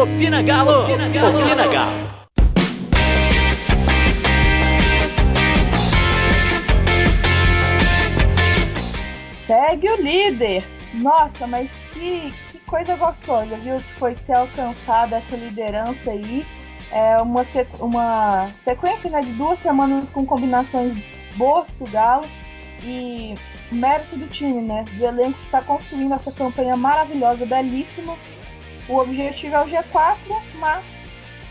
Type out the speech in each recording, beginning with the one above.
Opina Galo! Opina Galo! Opina Galo! Segue o líder! Nossa, mas que, que coisa gostosa, viu? Que foi ter alcançado essa liderança aí. É uma, uma sequência né, de duas semanas com combinações boas pro Galo e mérito do time, né? Do elenco que está construindo essa campanha maravilhosa, belíssima. O objetivo é o G4, mas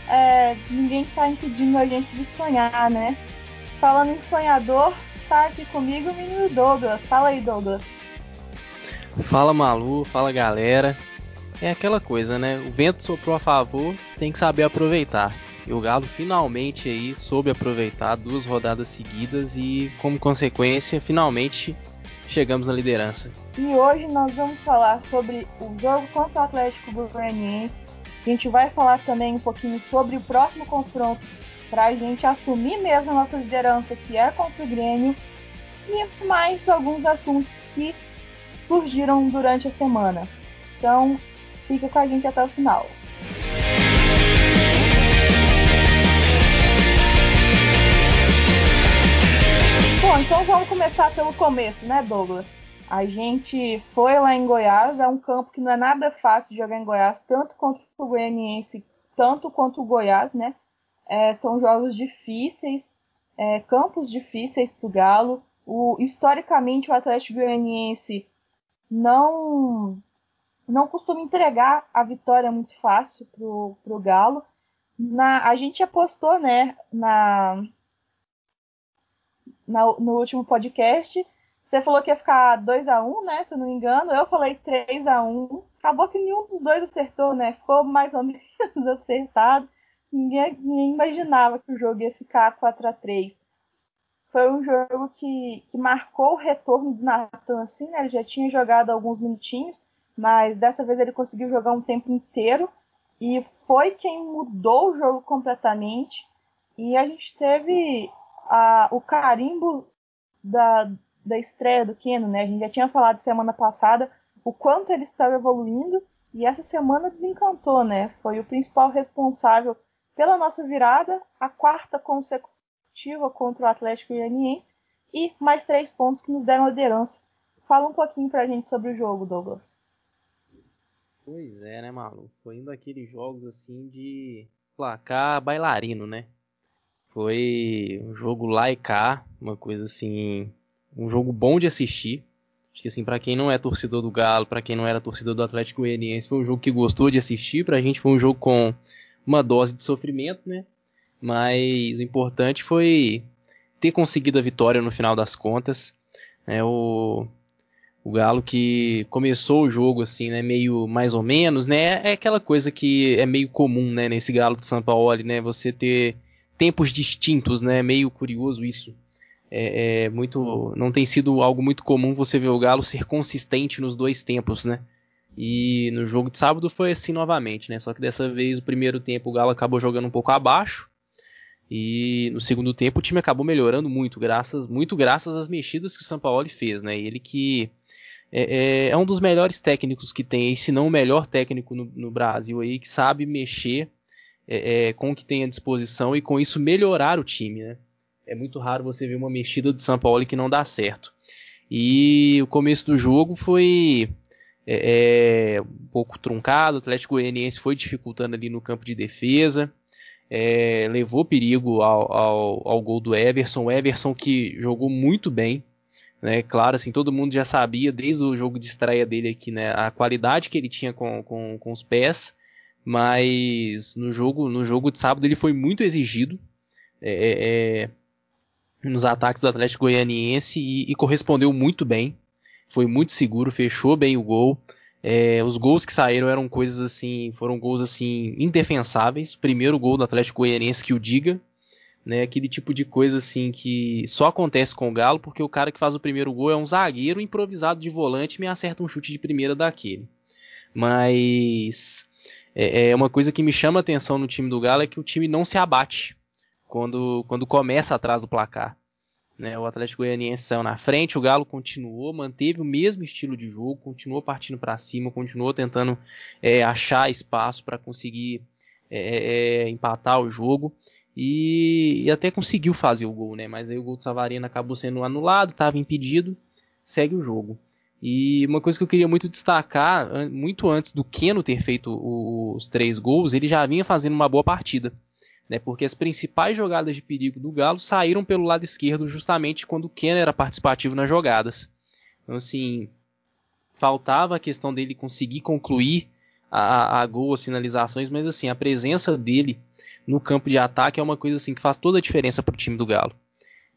é, ninguém está impedindo a gente de sonhar, né? Falando em sonhador, tá aqui comigo o menino Douglas. Fala aí, Douglas. Fala Malu, fala galera. É aquela coisa, né? O vento soprou a favor, tem que saber aproveitar. E o Galo finalmente aí soube aproveitar duas rodadas seguidas e, como consequência, finalmente chegamos na liderança. E hoje nós vamos falar sobre o jogo contra o Atlético Goianiense. A gente vai falar também um pouquinho sobre o próximo confronto para a gente assumir mesmo a nossa liderança, que é contra o Grêmio, e mais alguns assuntos que surgiram durante a semana. Então, fica com a gente até o final. Bom, então vamos começar pelo começo, né, Douglas? A gente foi lá em Goiás, é um campo que não é nada fácil jogar em Goiás, tanto contra o Goianiense, tanto quanto o Goiás, né? É, são jogos difíceis, é, campos difíceis para o Galo. O, historicamente, o Atlético Goianiense não não costuma entregar a vitória muito fácil pro, pro Galo. Na, a gente apostou, né, na, na, no último podcast. Você falou que ia ficar 2 a 1 né, se eu não me engano. Eu falei 3 a 1 Acabou que nenhum dos dois acertou, né? Ficou mais ou menos acertado. Ninguém, ninguém imaginava que o jogo ia ficar 4 a 3 foi um jogo que, que marcou o retorno do Nathan, assim, né? Ele já tinha jogado alguns minutinhos, mas dessa vez ele conseguiu jogar um tempo inteiro e foi quem mudou o jogo completamente. E a gente teve a, o carimbo da, da estreia do Keno, né? A gente já tinha falado semana passada o quanto ele estava evoluindo e essa semana desencantou, né? Foi o principal responsável pela nossa virada, a quarta consecutiva contra o Atlético Goianiense e mais três pontos que nos deram a liderança. Fala um pouquinho pra gente sobre o jogo, Douglas. Pois é, né, Malu? Foi um daqueles jogos assim de placar bailarino, né? Foi um jogo lá e cá, uma coisa assim, um jogo bom de assistir. Acho que assim, para quem não é torcedor do Galo, para quem não era torcedor do Atlético Goianiense, foi um jogo que gostou de assistir. Pra gente foi um jogo com uma dose de sofrimento, né? mas o importante foi ter conseguido a vitória no final das contas. É, o, o Galo que começou o jogo assim, né, meio mais ou menos, né, é aquela coisa que é meio comum, né, nesse Galo do São Paulo, né, você ter tempos distintos, né, meio curioso isso. É, é, muito, não tem sido algo muito comum você ver o Galo ser consistente nos dois tempos, né? E no jogo de sábado foi assim novamente, né? Só que dessa vez o primeiro tempo o Galo acabou jogando um pouco abaixo e no segundo tempo o time acabou melhorando muito, graças muito graças às mexidas que o Sampaoli fez, né? Ele que é, é, é um dos melhores técnicos que tem, se não o melhor técnico no, no Brasil aí, que sabe mexer é, é, com o que tem à disposição e com isso melhorar o time, né? É muito raro você ver uma mexida do Sampaoli que não dá certo. E o começo do jogo foi é, é, um pouco truncado, o Atlético Goianiense foi dificultando ali no campo de defesa é, levou perigo ao, ao, ao, gol do Everson. O Everson que jogou muito bem. Né, claro, assim, todo mundo já sabia desde o jogo de estreia dele aqui, né, a qualidade que ele tinha com, com, com os pés, mas no jogo, no jogo de sábado ele foi muito exigido é, é, é nos ataques do Atlético Goianiense e, e correspondeu muito bem. Foi muito seguro, fechou bem o gol. É, os gols que saíram eram coisas assim, foram gols assim indefensáveis. O primeiro gol do Atlético Goianiense que o diga, né? Aquele tipo de coisa assim que só acontece com o Galo porque o cara que faz o primeiro gol é um zagueiro improvisado de volante e me acerta um chute de primeira daquele. Mas é, é uma coisa que me chama a atenção no time do Galo é que o time não se abate quando, quando começa atrás do placar. Né, o Atlético Goianiense saiu na frente, o Galo continuou, manteve o mesmo estilo de jogo, continuou partindo para cima, continuou tentando é, achar espaço para conseguir é, é, é, empatar o jogo e, e, até conseguiu fazer o gol, né? Mas aí o gol do Savarino acabou sendo anulado, estava impedido, segue o jogo. E uma coisa que eu queria muito destacar, muito antes do Keno ter feito os três gols, ele já vinha fazendo uma boa partida né? Porque as principais jogadas de perigo do Galo saíram pelo lado esquerdo justamente quando o Kenner era participativo nas jogadas. Então, assim, faltava a questão dele conseguir concluir a, a gol, as finalizações, mas assim, a presença dele no campo de ataque é uma coisa assim que faz toda a diferença para o time do Galo.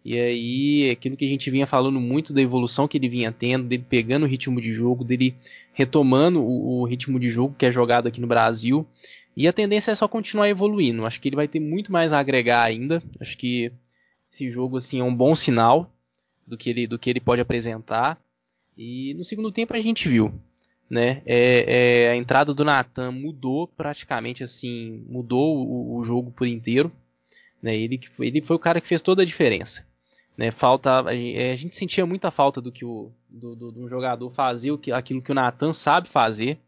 E aí, aquilo que a gente vinha falando muito da evolução que ele vinha tendo, dele pegando o ritmo de jogo, dele retomando o, o ritmo de jogo que é jogado aqui no Brasil. E a tendência é só continuar evoluindo. Acho que ele vai ter muito mais a agregar ainda. Acho que esse jogo assim é um bom sinal do que ele, do que ele pode apresentar. E no segundo tempo a gente viu, né? É, é, a entrada do Nathan mudou praticamente assim, mudou o, o jogo por inteiro. Né? Ele, ele foi o cara que fez toda a diferença. Né? Falta, a, a gente sentia muita falta do que o do, do, do jogador o que, aquilo que o Nathan sabe fazer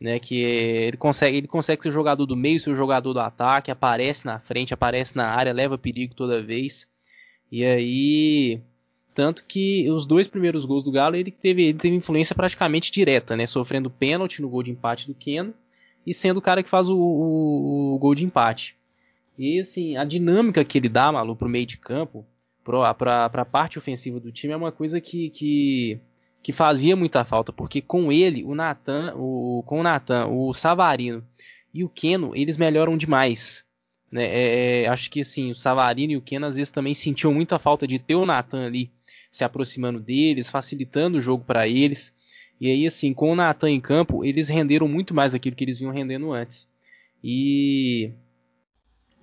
né? Que ele consegue, ele consegue ser jogador do meio, ser o jogador do ataque, aparece na frente, aparece na área, leva perigo toda vez. E aí, tanto que os dois primeiros gols do Galo ele teve, ele teve influência praticamente direta, né? Sofrendo pênalti no gol de empate do Keno e sendo o cara que faz o, o, o gol de empate. E assim, a dinâmica que ele dá, Malu, pro meio de campo, para a parte ofensiva do time é uma coisa que, que que fazia muita falta, porque com ele, o Nathan, o, com o Nathan, o Savarino e o Keno, eles melhoram demais. Né? É, é, acho que assim, o Savarino e o Keno às vezes também sentiam muita falta de ter o Nathan ali se aproximando deles, facilitando o jogo para eles. E aí, assim, com o Nathan em campo, eles renderam muito mais daquilo que eles vinham rendendo antes. E,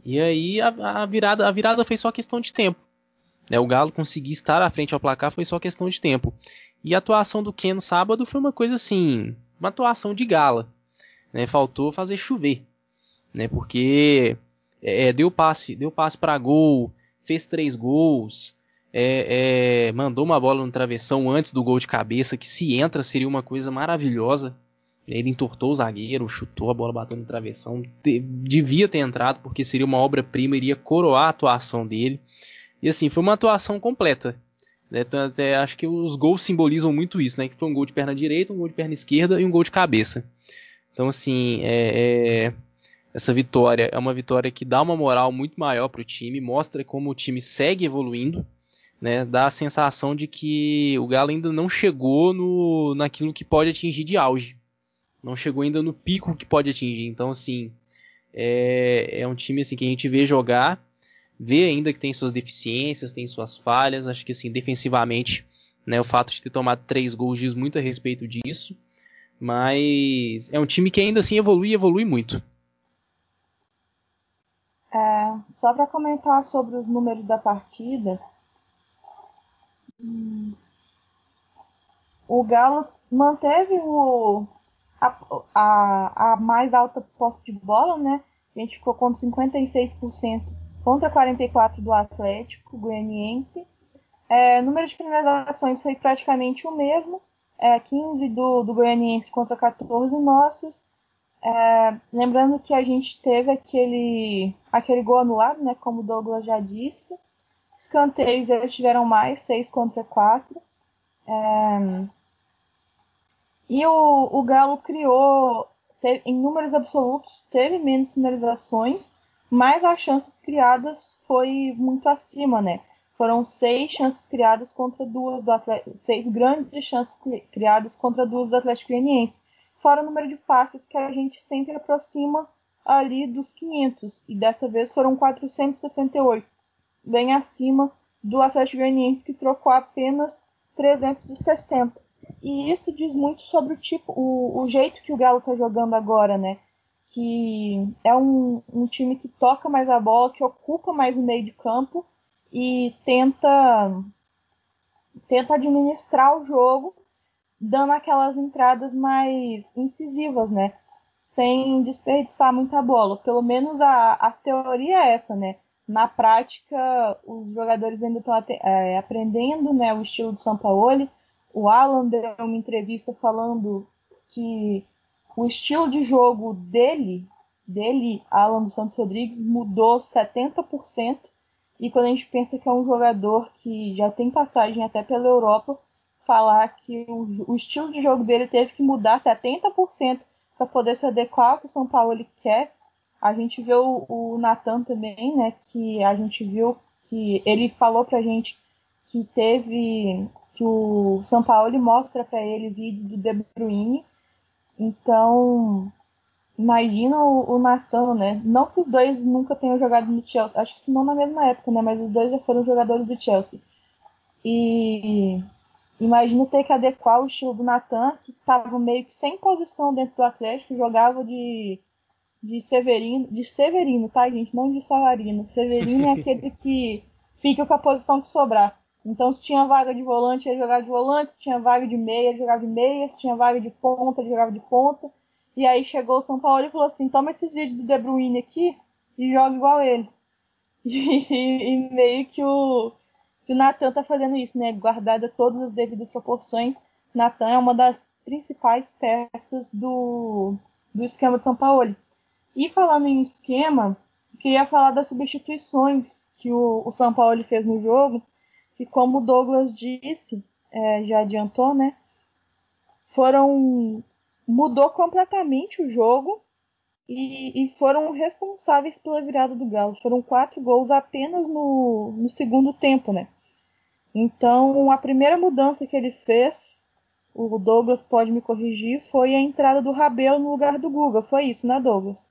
e aí a, a virada, a virada foi só questão de tempo. Né? O Galo conseguir estar à frente ao placar foi só questão de tempo. E a atuação do Ken no sábado foi uma coisa assim, uma atuação de gala. Né? Faltou fazer chover, né? Porque é, é deu passe, deu passe para gol, fez três gols, é, é, mandou uma bola no travessão antes do gol de cabeça, que se entra seria uma coisa maravilhosa. Ele entortou o zagueiro, chutou a bola batendo no travessão. devia ter entrado, porque seria uma obra-prima, iria coroar a atuação dele. E assim, foi uma atuação completa. Né? Então, até acho que os gols simbolizam muito isso, né? Que foi um gol de perna direita, um gol de perna esquerda e um gol de cabeça. Então, assim, é, é, essa vitória é uma vitória que dá uma moral muito maior para o time, mostra como o time segue evoluindo, né? Dá a sensação de que o Galo ainda não chegou no, naquilo que pode atingir de auge. Não chegou ainda no pico que pode atingir. Então, assim, é, é um time assim, que a gente vê jogar vê ainda que tem suas deficiências, tem suas falhas. Acho que assim, defensivamente, né, o fato de ter tomado três gols diz muito a respeito disso. Mas é um time que ainda assim evolui evolui muito. É, só para comentar sobre os números da partida, hum, o Galo manteve o, a, a, a mais alta posse de bola, né? A gente ficou com 56% contra 44 do Atlético Goianiense. É, o número de finalizações foi praticamente o mesmo, é, 15 do, do Goianiense contra 14 nossos. É, lembrando que a gente teve aquele, aquele gol anulado, né, como o Douglas já disse. Escanteios eles tiveram mais, 6 contra 4. É, e o, o Galo criou, teve, em números absolutos, teve menos finalizações, mas as chances criadas foi muito acima, né? Foram seis chances criadas contra duas do Atlético, seis grandes chances criadas contra duas do Atlético Goianiense, fora o número de passes que a gente sempre aproxima ali dos 500 e dessa vez foram 468, bem acima do Atlético Goianiense que trocou apenas 360. E isso diz muito sobre o tipo, o, o jeito que o Galo está jogando agora, né? Que é um, um, time que toca mais a bola, que ocupa mais o meio de campo e tenta tenta administrar o jogo, dando aquelas entradas mais incisivas, né? Sem desperdiçar muita bola. Pelo menos a, a teoria é essa, né? na prática, os jogadores ainda estão é, aprendendo né, o estilo do Sampaoli. O Alan deu uma entrevista falando que o estilo de jogo dele, dele, Alan dos Santos Rodrigues, mudou 70%. E quando a gente pensa que é um jogador que já tem passagem até pela Europa, falar que o, o estilo de jogo dele teve que mudar 70% para poder se adequar ao que o São Paulo ele quer. A gente vê o, o Natan também, né? Que a gente viu que ele falou pra gente que teve que o São Paulo mostra para ele vídeos do De Bruyne. Então, imagina o, o Natan, né? Não que os dois nunca tenham jogado no Chelsea, acho que não na mesma época, né? Mas os dois já foram jogadores do Chelsea. E imagino ter que adequar o estilo do Natan, que estava meio que sem posição dentro do Atlético, jogava de, de Severino, de Severino, tá, gente? Não de Savarino. Severino é aquele que fica com a posição que sobrar. Então, se tinha vaga de volante, ele jogava de volante, se tinha vaga de meia, jogava de meia, se tinha vaga de ponta, jogava de ponta. E aí chegou o São Paulo e falou assim: toma esses vídeos do De Bruyne aqui e joga igual ele. E, e meio que o, o Natan tá fazendo isso, né? Guardada todas as devidas proporções. Natan é uma das principais peças do, do esquema de São Paulo. E falando em esquema, queria falar das substituições que o, o São Paulo fez no jogo, que como o Douglas disse, é, já adiantou, né? Foram. mudou completamente o jogo e, e, foram responsáveis pela virada do Galo. Foram quatro gols apenas no, no segundo tempo, né? Então, a primeira mudança que ele fez, o Douglas pode me corrigir, foi a entrada do Rabelo no lugar do Guga. Foi isso, né, Douglas?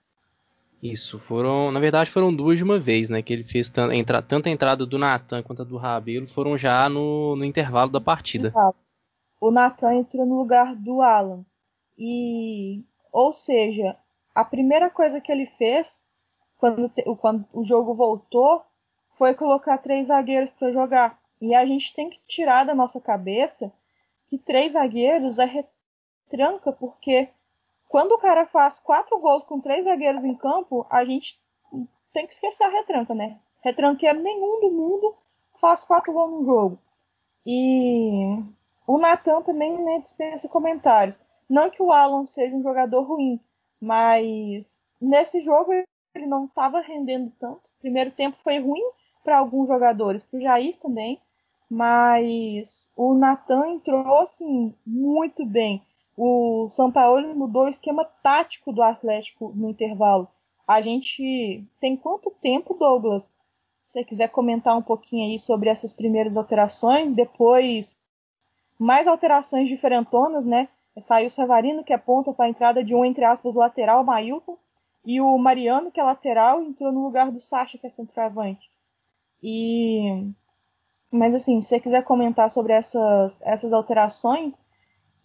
Isso, foram, na verdade foram duas de uma vez, né? Que ele fez entra, tanto a entrada do Natan quanto a do Rabelo foram já no, no intervalo da partida. O Natan entrou no lugar do Alan. E, ou seja, a primeira coisa que ele fez quando, te, quando o jogo voltou foi colocar três zagueiros para jogar. E a gente tem que tirar da nossa cabeça que três zagueiros é retranca, porque quando o cara faz quatro gols com três zagueiros em campo, a gente tem que esquecer a retranca, né? Retranqueiro nenhum do mundo faz quatro gols no jogo. E o Natan também né, dispensa comentários. Não que o Alan seja um jogador ruim, mas nesse jogo ele não estava rendendo tanto. Primeiro tempo foi ruim para alguns jogadores, para o Jair também, mas o Natan entrou assim muito bem. O São Paulo mudou o esquema tático do Atlético no intervalo. A gente tem quanto tempo, Douglas? Se você quiser comentar um pouquinho aí sobre essas primeiras alterações, depois mais alterações diferentonas, né? Saiu o Savarino, que é ponta para a entrada de um, entre aspas, lateral, Mailton, e o Mariano, que é lateral, entrou no lugar do Sacha, que é centroavante. E mas assim, se você quiser comentar sobre essas, essas alterações,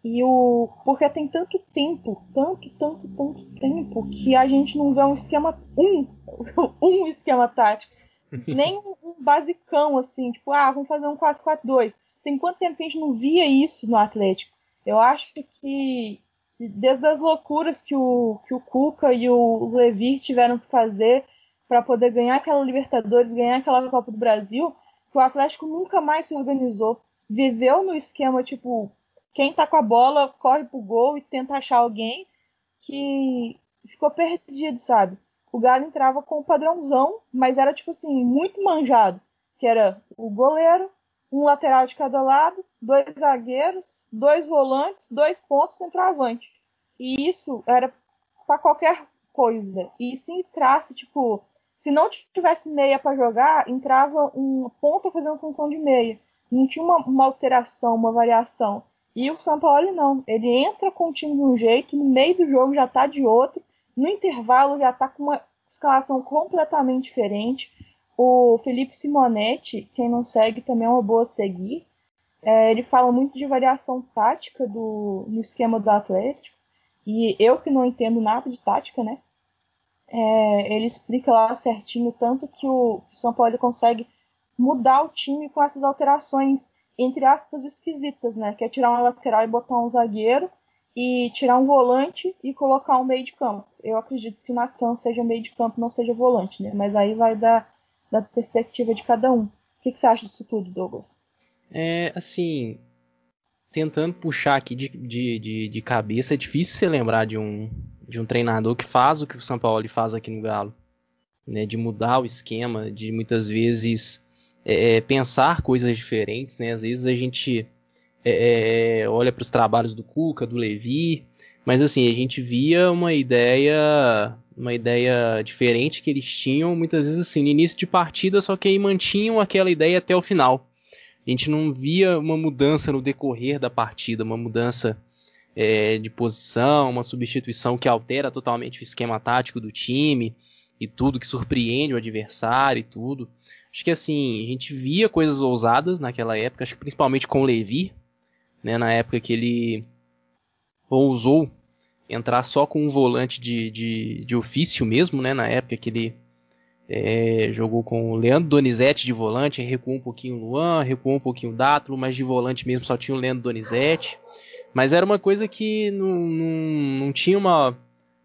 e o. Porque tem tanto tempo, tanto, tanto, tanto tempo, que a gente não vê um esquema. Um, um esquema tático. Nem um basicão, assim, tipo, ah, vamos fazer um 4-4-2. Tem quanto tempo que a gente não via isso no Atlético? Eu acho que, que desde as loucuras que o, que o Cuca e o Levir tiveram que fazer para poder ganhar aquela Libertadores, ganhar aquela Copa do Brasil, que o Atlético nunca mais se organizou. Viveu no esquema, tipo, quem tá com a bola corre pro gol e tenta achar alguém que ficou perdido, sabe? O Galo entrava com o padrãozão, mas era, tipo assim, muito manjado. Que era o goleiro, um lateral de cada lado, dois zagueiros, dois volantes, dois pontos centroavante. E isso era para qualquer coisa. E se entrasse, tipo, se não tivesse meia para jogar, entrava um ponta fazendo função de meia. Não tinha uma, uma, alteração, uma variação. E o São Paulo não. Ele entra com o time de um jeito, no meio do jogo já está de outro, no intervalo já está com uma escalação completamente diferente. O Felipe Simonetti, quem não segue também é uma boa seguir. É, ele fala muito de variação tática do, no esquema do Atlético. E eu que não entendo nada de tática, né? é, ele explica lá certinho tanto que o, que o São Paulo consegue mudar o time com essas alterações, entre aspas, esquisitas, né? Que é tirar uma lateral e botar um zagueiro, e tirar um volante e colocar um meio de campo. Eu acredito que o Natan seja meio de campo, não seja volante, né? Mas aí vai da, da perspectiva de cada um. O que, que você acha disso tudo, Douglas? É, assim, tentando puxar aqui de, de, de, de, cabeça, é difícil você lembrar de um, de um treinador que faz o que o São Paulo faz aqui no Galo. Né, de mudar o esquema, de muitas vezes é, é pensar coisas diferentes. Né? Às vezes a gente é, é olha para os trabalhos do Cuca, do Levi, mas assim, a gente via uma ideia uma ideia diferente que eles tinham, muitas vezes assim, no início de partida, só que aí mantinham aquela ideia até o final. A gente não via uma mudança no decorrer da partida, uma mudança é, de posição, uma substituição que altera totalmente o esquema tático do time e tudo, que surpreende o adversário e tudo. Acho que assim, a gente via coisas ousadas naquela época, acho que principalmente com Levi, né, na época que ele ousou entrar só com um volante de, de, de ofício mesmo, né? Na época que ele é, jogou com o Leandro Donizete de volante, recuou um pouquinho o Luan, recuou um pouquinho o Dátolo, mas de volante mesmo só tinha o Leandro Donizete. Mas era uma coisa que não, não, não tinha uma,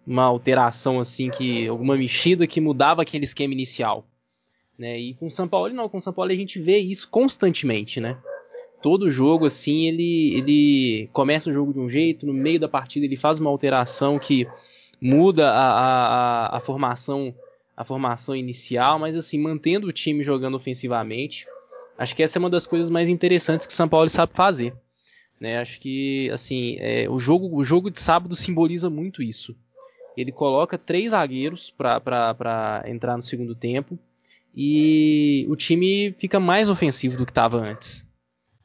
uma alteração assim, que alguma mexida que mudava aquele esquema inicial. Né? E com o São Paulo não, com o São Paulo a gente vê isso constantemente, né? todo jogo assim ele ele começa o jogo de um jeito, no meio da partida ele faz uma alteração que muda a, a, a formação a formação inicial, mas assim mantendo o time jogando ofensivamente. Acho que essa é uma das coisas mais interessantes que o São Paulo sabe fazer. Né? Acho que assim é, o jogo o jogo de sábado simboliza muito isso. Ele coloca três zagueiros para entrar no segundo tempo e o time fica mais ofensivo do que estava antes.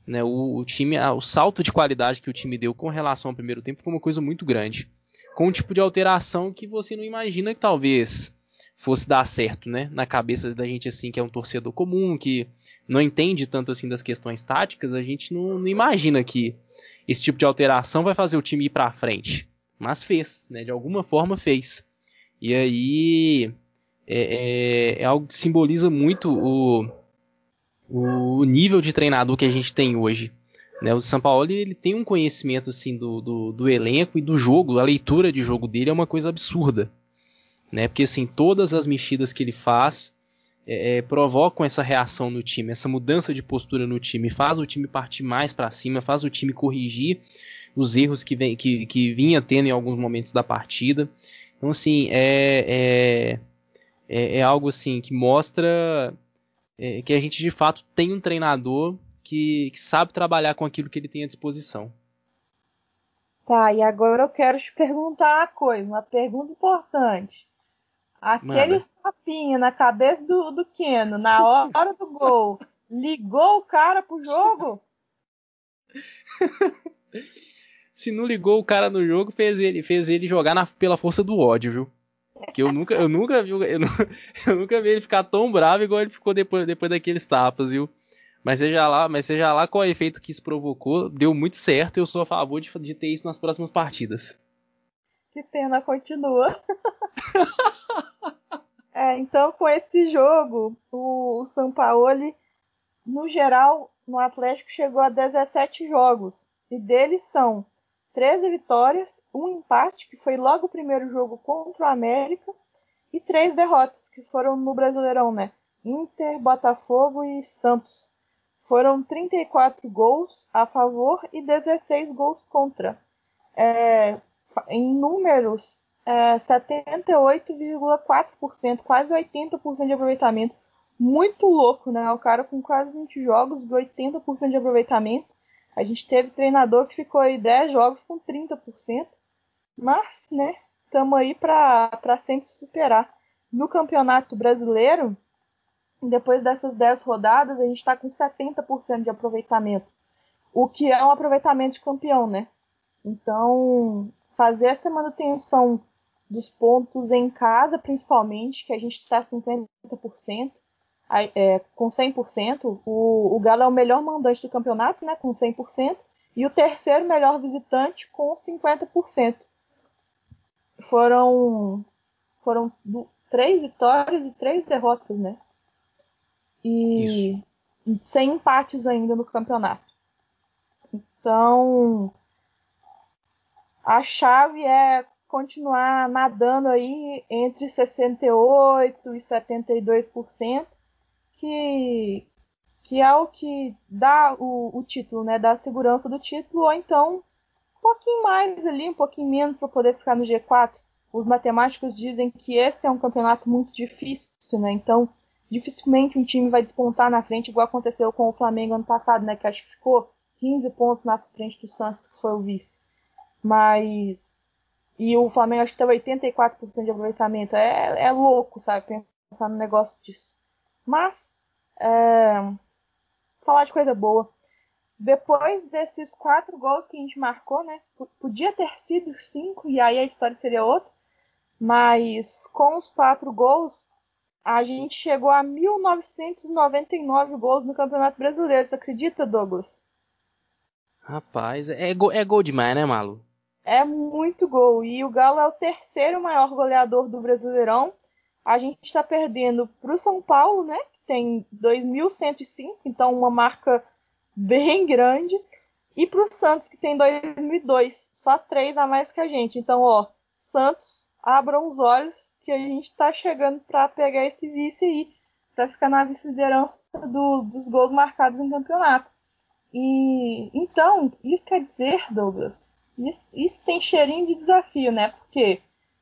Né, o, o, time, o salto de qualidade que o time deu com relação ao primeiro tempo foi uma coisa muito grande. Com um tipo de alteração que você não imagina que talvez fosse dar certo, né? Na cabeça da gente assim, que é um torcedor comum, que não entende tanto assim das questões táticas, a gente não, não imagina que esse tipo de alteração vai fazer o time ir para frente. Mas fez, né? De alguma forma fez. E aí é, é, é algo que simboliza muito o, o nível de treinador que a gente tem hoje. Né? O São Paulo ele tem um conhecimento assim do, do, do, elenco e do jogo, a leitura de jogo dele é uma coisa absurda. Né? Porque assim, todas as mexidas que ele faz é, é, provocam essa reação no time, essa mudança de postura no time, faz o time partir mais para cima, faz o time corrigir os erros que, vem, que, que vinha tendo em alguns momentos da partida. Então assim, é, é, é, é algo assim que mostra é, que a gente de fato tem um treinador que, que, sabe trabalhar com aquilo que ele tem à disposição. Tá, e agora eu quero te perguntar uma coisa, uma pergunta importante. Aquele tapinha na cabeça do, do Keno, na hora do gol, ligou o cara pro jogo? Se não ligou o cara no jogo, fez ele, fez ele jogar na, pela força do ódio, viu? Que eu nunca, eu nunca vi, eu, eu, nunca vi ele ficar tão bravo igual ele ficou depois, depois daqueles tapas, viu? Mas seja lá, mas seja lá qual é o efeito que isso provocou, deu muito certo. Eu sou a favor de, de ter isso nas próximas partidas. Que pena, continua. é, então, com esse jogo, o, o São Paulo, no geral, no Atlético chegou a 17 jogos. E deles são 13 vitórias, um empate, que foi logo o primeiro jogo contra o América, e três derrotas, que foram no Brasileirão, né? Inter, Botafogo e Santos. Foram 34 gols a favor e 16 gols contra. É, em números, é, 78,4%, quase 80% de aproveitamento. Muito louco, né? O cara com quase 20 jogos e 80% de aproveitamento. A gente teve treinador que ficou aí 10 jogos com 30%, mas, né, estamos aí para sempre superar. No Campeonato Brasileiro, depois dessas 10 rodadas, a gente está com 70% de aproveitamento, o que é um aproveitamento de campeão, né? Então, fazer essa manutenção dos pontos em casa, principalmente, que a gente está 50%, é, com 100%. O, o Galo é o melhor mandante do campeonato, né, com 100%, e o terceiro melhor visitante com 50%. Foram, foram três vitórias e três derrotas, né? E Isso. sem empates ainda no campeonato. Então, a chave é continuar nadando aí entre 68% e 72%, que, que é o que dá o, o título, né? Dá a segurança do título, ou então um pouquinho mais ali, um pouquinho menos para poder ficar no G4. Os matemáticos dizem que esse é um campeonato muito difícil, né? Então, dificilmente um time vai despontar na frente, igual aconteceu com o Flamengo ano passado, né? Que acho que ficou 15 pontos na frente do Santos, que foi o vice. Mas. E o Flamengo acho que teve 84% de aproveitamento. É, é louco, sabe? Pensar no negócio disso. Mas. É, falar de coisa boa. Depois desses quatro gols que a gente marcou, né? Podia ter sido cinco, e aí a história seria outra. Mas com os quatro gols, a gente chegou a 1999 gols no Campeonato Brasileiro. Você acredita, Douglas? Rapaz, é gol, é gol demais, né, Malu? É muito gol. E o Galo é o terceiro maior goleador do Brasileirão. A gente está perdendo para o São Paulo, né? Que tem 2.105, então uma marca bem grande. E para o Santos, que tem 2002, só três a mais que a gente. Então, ó, Santos, abram os olhos que a gente está chegando para pegar esse vice aí, para ficar na vice-liderança do, dos gols marcados em campeonato. E então, isso quer dizer, Douglas, isso, isso tem cheirinho de desafio, né? Porque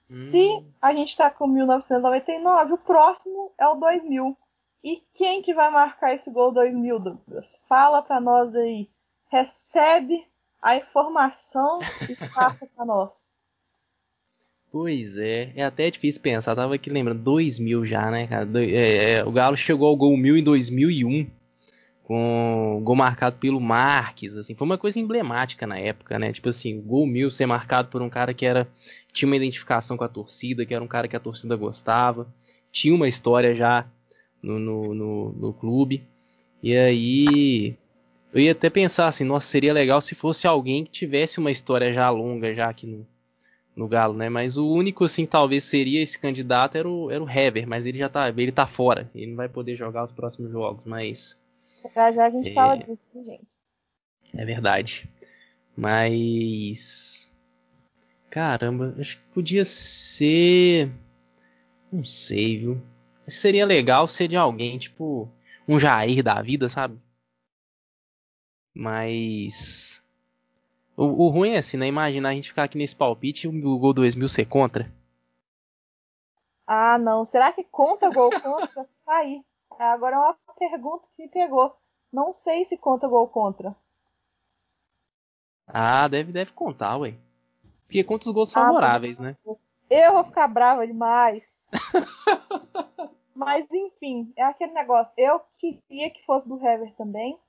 hum. se a gente está com 1999, o próximo é o 2000. E quem que vai marcar esse gol 2000, Douglas? Fala para nós aí. Recebe a informação e passa para nós. Pois é, é até difícil pensar. tava aqui lembrando, 2000 já, né, cara? É, é, o Galo chegou ao gol 1000 em 2001 com gol marcado pelo Marques, assim, foi uma coisa emblemática na época, né? Tipo assim, o gol mil ser marcado por um cara que era tinha uma identificação com a torcida, que era um cara que a torcida gostava, tinha uma história já no, no, no, no clube. E aí eu ia até pensar assim, nossa, seria legal se fosse alguém que tivesse uma história já longa já aqui no, no Galo, né? Mas o único assim talvez seria esse candidato era o, era o Hever, mas ele já tá, ele tá fora, ele não vai poder jogar os próximos jogos, mas já já a gente é... fala disso, gente. É verdade. Mas. Caramba, acho que podia ser. Não sei, viu? Acho que seria legal ser de alguém, tipo, um Jair da vida, sabe? Mas. O, o ruim é assim, né? Imagina a gente ficar aqui nesse palpite e o gol 2000 ser contra. Ah, não. Será que conta gol contra? Tá aí. Agora é uma pergunta que me pegou. Não sei se conta gol contra. Ah, deve, deve contar, ué. Porque conta os gols ah, favoráveis, né? Eu vou ficar brava demais. Mas, enfim, é aquele negócio. Eu queria que fosse do Hever também.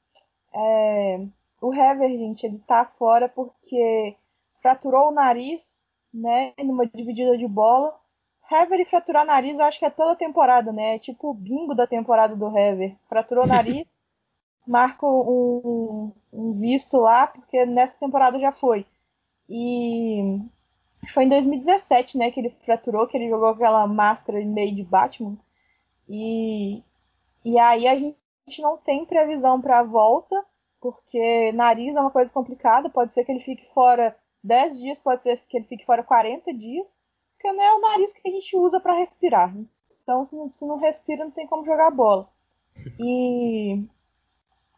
É... O Hever, gente, ele tá fora porque fraturou o nariz, né? Numa dividida de bola. Hever e fraturar nariz, eu acho que é toda temporada, né? É tipo o bingo da temporada do Hever. Fraturou o nariz, marca um, um, visto lá, porque nessa temporada já foi. E foi em 2017, né, que ele fraturou, que ele jogou aquela máscara meio de Batman. E, e aí a gente não tem previsão para a volta, porque nariz é uma coisa complicada, pode ser que ele fique fora 10 dias, pode ser que ele fique fora 40 dias porque não é o nariz que a gente usa para respirar. Então, se não, se não, respira, não tem como jogar bola. E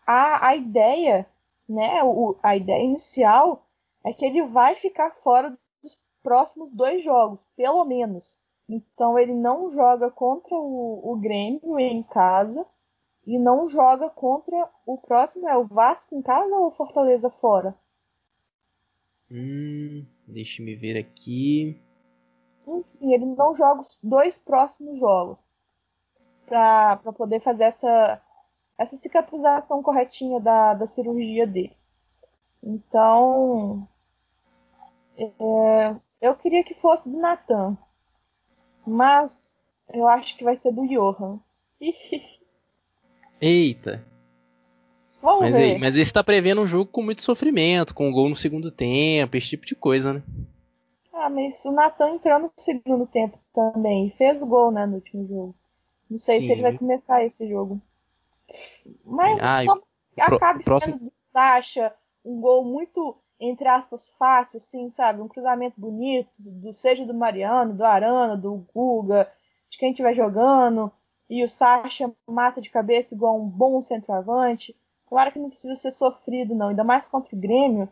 a, a ideia, né, o, a ideia inicial é que ele vai ficar fora dos próximos dois jogos, pelo menos. Então, ele não joga contra o, o Grêmio em casa e não joga contra o próximo, é o Vasco em casa ou o Fortaleza fora? Hum, deixa me ver aqui. Enfim, ele não joga os dois próximos jogos para poder fazer essa, essa cicatrização corretinha da, da cirurgia dele. Então, é, eu queria que fosse do Nathan, mas eu acho que vai ser do Johan. Eita! Vamos mas, ver. Aí, mas esse tá prevendo um jogo com muito sofrimento, com um gol no segundo tempo, esse tipo de coisa, né? Ah, mas o Natan entrou no segundo tempo também. Fez o gol, né, no último jogo. Não sei Sim. se ele vai começar esse jogo. Mas Ai, acaba próximo... sendo do Sacha um gol muito, entre aspas, fácil, assim, sabe? Um cruzamento bonito, do, seja do Mariano, do Arana, do Guga, de quem estiver jogando. e o Sacha mata de cabeça igual um bom centroavante. Claro que não precisa ser sofrido, não, ainda mais contra o Grêmio.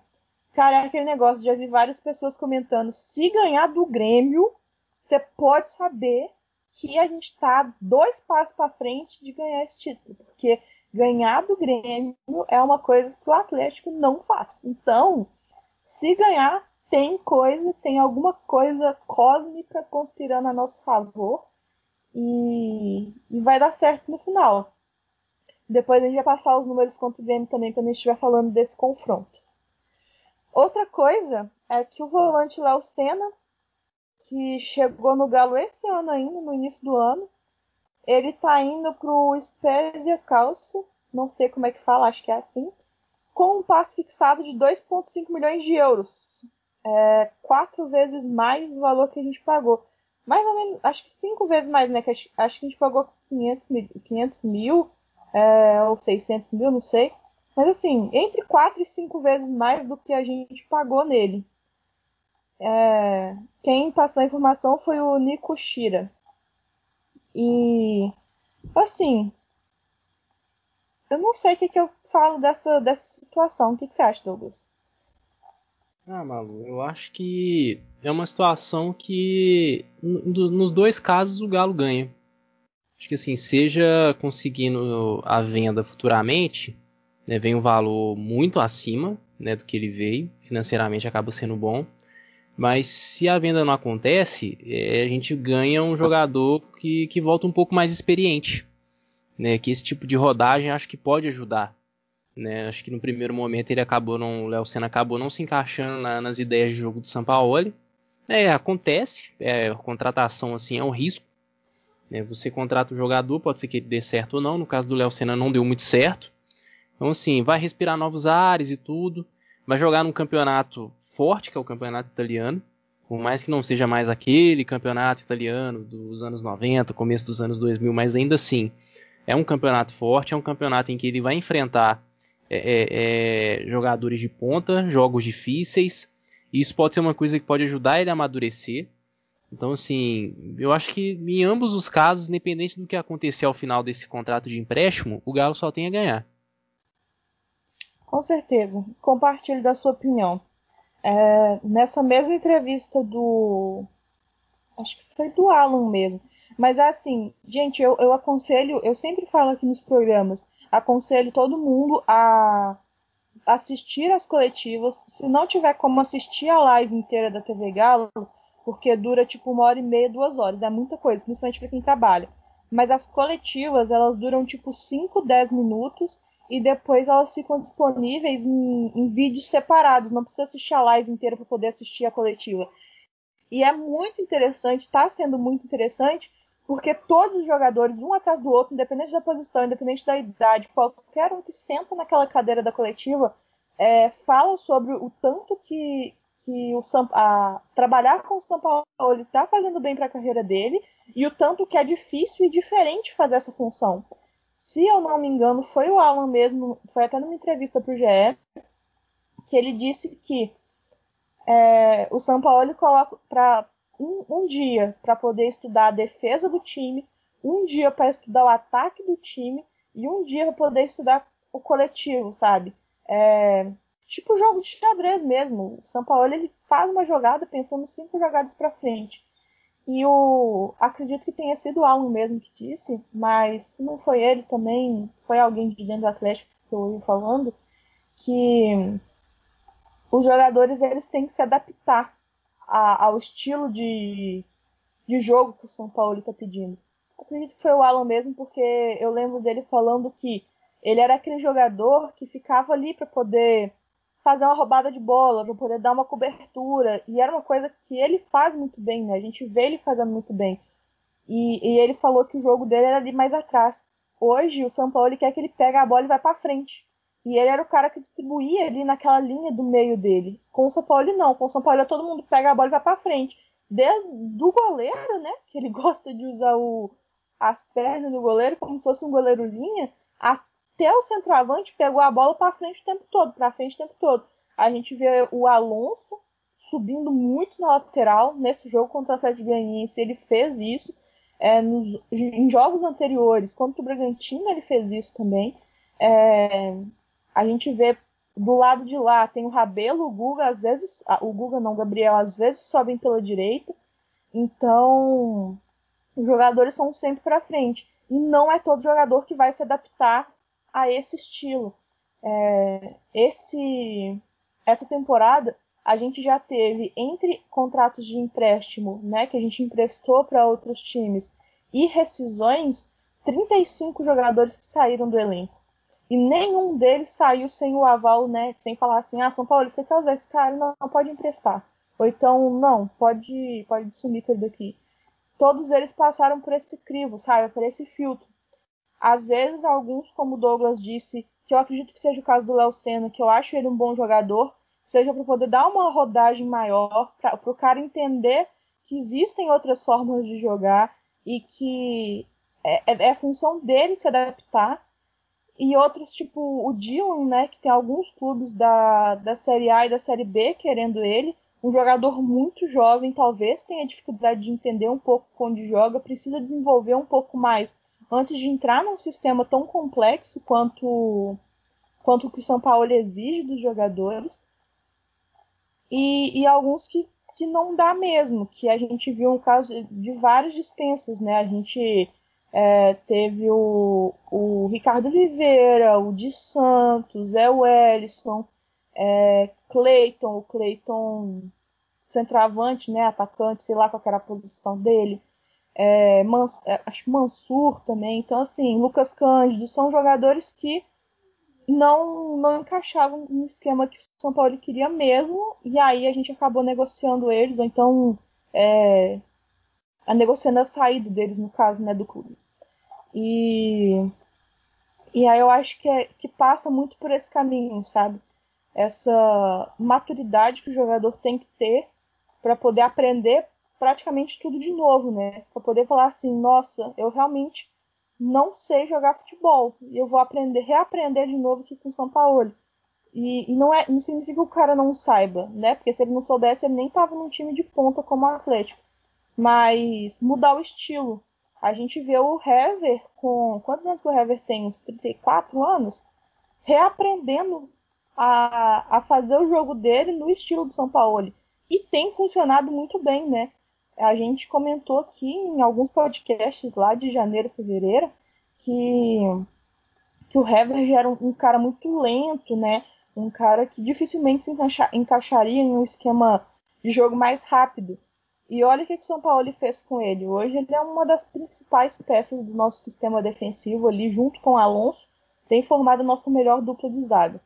Cara, é aquele negócio, já vi várias pessoas comentando, se ganhar do Grêmio, você pode saber que a gente está dois passos para frente de ganhar esse título, porque ganhar do Grêmio é uma coisa que o Atlético não faz. Então, se ganhar, tem coisa, tem alguma coisa cósmica conspirando a nosso favor e, e vai dar certo no final. Depois a gente vai passar os números contra o Grêmio também quando a gente estiver falando desse confronto. Outra coisa é que o volante Léo Senna que chegou no Galo esse ano ainda, no início do ano. Ele tá indo pro Spezia Calcio, não sei como é que fala, acho que é assim, com um passe fixado de 2,5 milhões de euros. É, quatro vezes mais o valor que a gente pagou. Mais ou menos, acho que cinco vezes mais, né? Que acho, acho que a gente pagou 500 mil, 500 mil é, ou 600 mil, não sei. Mas assim, entre quatro e cinco vezes mais do que a gente pagou nele. É, quem passou a informação foi o Nico Shira. E assim, eu não sei o que, que eu falo dessa, dessa situação. O que, que você acha, Douglas? Ah, Malu, eu acho que é uma situação que nos dois casos o Galo ganha. Acho que assim, seja conseguindo a venda futuramente, né, vem um valor muito acima né, do que ele veio, financeiramente acaba sendo bom. Mas se a venda não acontece, é, a gente ganha um jogador que, que volta um pouco mais experiente. Né? Que esse tipo de rodagem acho que pode ajudar. Né? Acho que no primeiro momento ele acabou não, o Léo Senna acabou não se encaixando na, nas ideias de jogo do Sampaoli. É, acontece, é, a contratação assim é um risco. Né? Você contrata o jogador, pode ser que ele dê certo ou não. No caso do Léo Senna não deu muito certo. Então assim, vai respirar novos ares e tudo vai jogar num campeonato forte, que é o campeonato italiano, por mais que não seja mais aquele campeonato italiano dos anos 90, começo dos anos 2000, mas ainda assim é um campeonato forte, é um campeonato em que ele vai enfrentar é, é, é, jogadores de ponta, jogos difíceis, e isso pode ser uma coisa que pode ajudar ele a amadurecer. Então, assim, eu acho que em ambos os casos, independente do que acontecer ao final desse contrato de empréstimo, o Galo só tem a ganhar. Com certeza. Compartilhe da sua opinião. É, nessa mesma entrevista do. Acho que foi do Alan mesmo. Mas é assim, gente, eu, eu aconselho, eu sempre falo aqui nos programas, aconselho todo mundo a assistir as coletivas. Se não tiver como assistir a live inteira da TV Galo, porque dura tipo uma hora e meia, duas horas, é muita coisa, principalmente para quem trabalha. Mas as coletivas, elas duram tipo 5, 10 minutos e depois elas ficam disponíveis em, em vídeos separados. Não precisa assistir a live inteira para poder assistir a coletiva. E é muito interessante, está sendo muito interessante, porque todos os jogadores, um atrás do outro, independente da posição, independente da idade, qualquer um que senta naquela cadeira da coletiva, é, fala sobre o tanto que, que o São, a, trabalhar com o São Paulo está fazendo bem para a carreira dele e o tanto que é difícil e diferente fazer essa função se eu não me engano, foi o Alan mesmo, foi até numa entrevista para o GE, que ele disse que é, o São Paulo coloca para um, um, dia para poder estudar a defesa do time, um dia para estudar o ataque do time e um dia para poder estudar o coletivo, sabe? É, tipo jogo de xadrez mesmo. O São Paulo ele faz uma jogada pensando cinco jogadas para frente. E o acredito que tenha sido o Alan mesmo que disse, mas se não foi ele também, foi alguém de dentro do Atlético que eu ouvi falando, que os jogadores eles têm que se adaptar a, ao estilo de, de jogo que o São Paulo está pedindo. Acredito que foi o Alan mesmo, porque eu lembro dele falando que ele era aquele jogador que ficava ali para poder fazer uma roubada de bola, para poder dar uma cobertura. E era uma coisa que ele faz muito bem, né? A gente vê ele fazendo muito bem. E, e ele falou que o jogo dele era ali mais atrás. Hoje, o São Paulo quer que ele pegue a bola e vai para frente. E ele era o cara que distribuía ali naquela linha do meio dele. Com o São Paulo, não. Com o São Paulo, todo mundo pega a bola e vai para frente. Desde do goleiro, né? Que ele gosta de usar o, as pernas do goleiro como se fosse um goleiro linha, até até o centroavante pegou a bola para frente o tempo todo, para frente o tempo todo. A gente vê o Alonso subindo muito na lateral nesse jogo contra o Atlético Goianiense, ele fez isso. É, nos, em jogos anteriores, contra o Bragantino, ele fez isso também. É, a gente vê do lado de lá tem o Rabelo, o Guga, às vezes, o Guga não, o Gabriel, às vezes sobem pela direita. Então, os jogadores são sempre para frente. E não é todo jogador que vai se adaptar a esse estilo. É, esse, essa temporada a gente já teve entre contratos de empréstimo, né, que a gente emprestou para outros times, e rescisões, 35 jogadores que saíram do elenco. E nenhum deles saiu sem o aval, né, sem falar assim: "Ah, São Paulo, você quer usar esse cara? Não, não pode emprestar". Ou então, não, pode, pode sumir com ele daqui. Todos eles passaram por esse crivo, sabe, por esse filtro. Às vezes, alguns, como o Douglas disse, que eu acredito que seja o caso do Léo Senna, que eu acho ele um bom jogador, seja para poder dar uma rodagem maior, para o cara entender que existem outras formas de jogar e que é, é, é função dele se adaptar. E outros, tipo o Dylan, né, que tem alguns clubes da, da Série A e da Série B querendo ele, um jogador muito jovem, talvez tenha dificuldade de entender um pouco onde joga, precisa desenvolver um pouco mais antes de entrar num sistema tão complexo quanto, quanto o que o São Paulo exige dos jogadores. E, e alguns que, que não dá mesmo, que a gente viu um caso de várias dispensas, né? A gente é, teve o, o Ricardo Oliveira, o de Santos, é o Ellison, é, Cleiton, o Cleiton centroavante, né, atacante, sei lá qual era a posição dele é, Mans, é, acho Mansur também. Então, assim, Lucas Cândido são jogadores que não, não encaixavam no esquema que o São Paulo queria mesmo, e aí a gente acabou negociando eles, ou então é, a negociando a saída deles, no caso, né, do clube. E, e aí eu acho que, é, que passa muito por esse caminho, sabe? Essa maturidade que o jogador tem que ter para poder aprender praticamente tudo de novo, né? Para poder falar assim, nossa, eu realmente não sei jogar futebol e eu vou aprender, reaprender de novo aqui com o São Paulo. E, e, não é, não significa que o cara não saiba, né? Porque se ele não soubesse, ele nem tava num time de ponta como o Atlético. Mas mudar o estilo. A gente vê o Hever com. Quantos anos que o Hever tem? Uns 34 anos? Reaprendendo a, a fazer o jogo dele no estilo do São Paulo. E tem funcionado muito bem, né? a gente comentou aqui em alguns podcasts lá de janeiro, fevereiro, que, que o Hever era um, um, cara muito lento, né? Um cara que dificilmente se encaixa, encaixaria em um esquema de jogo mais rápido. E olha o que o São Paulo fez com ele. Hoje ele é uma das principais peças do nosso sistema defensivo ali, junto com o Alonso, tem formado a nossa melhor dupla de zaga.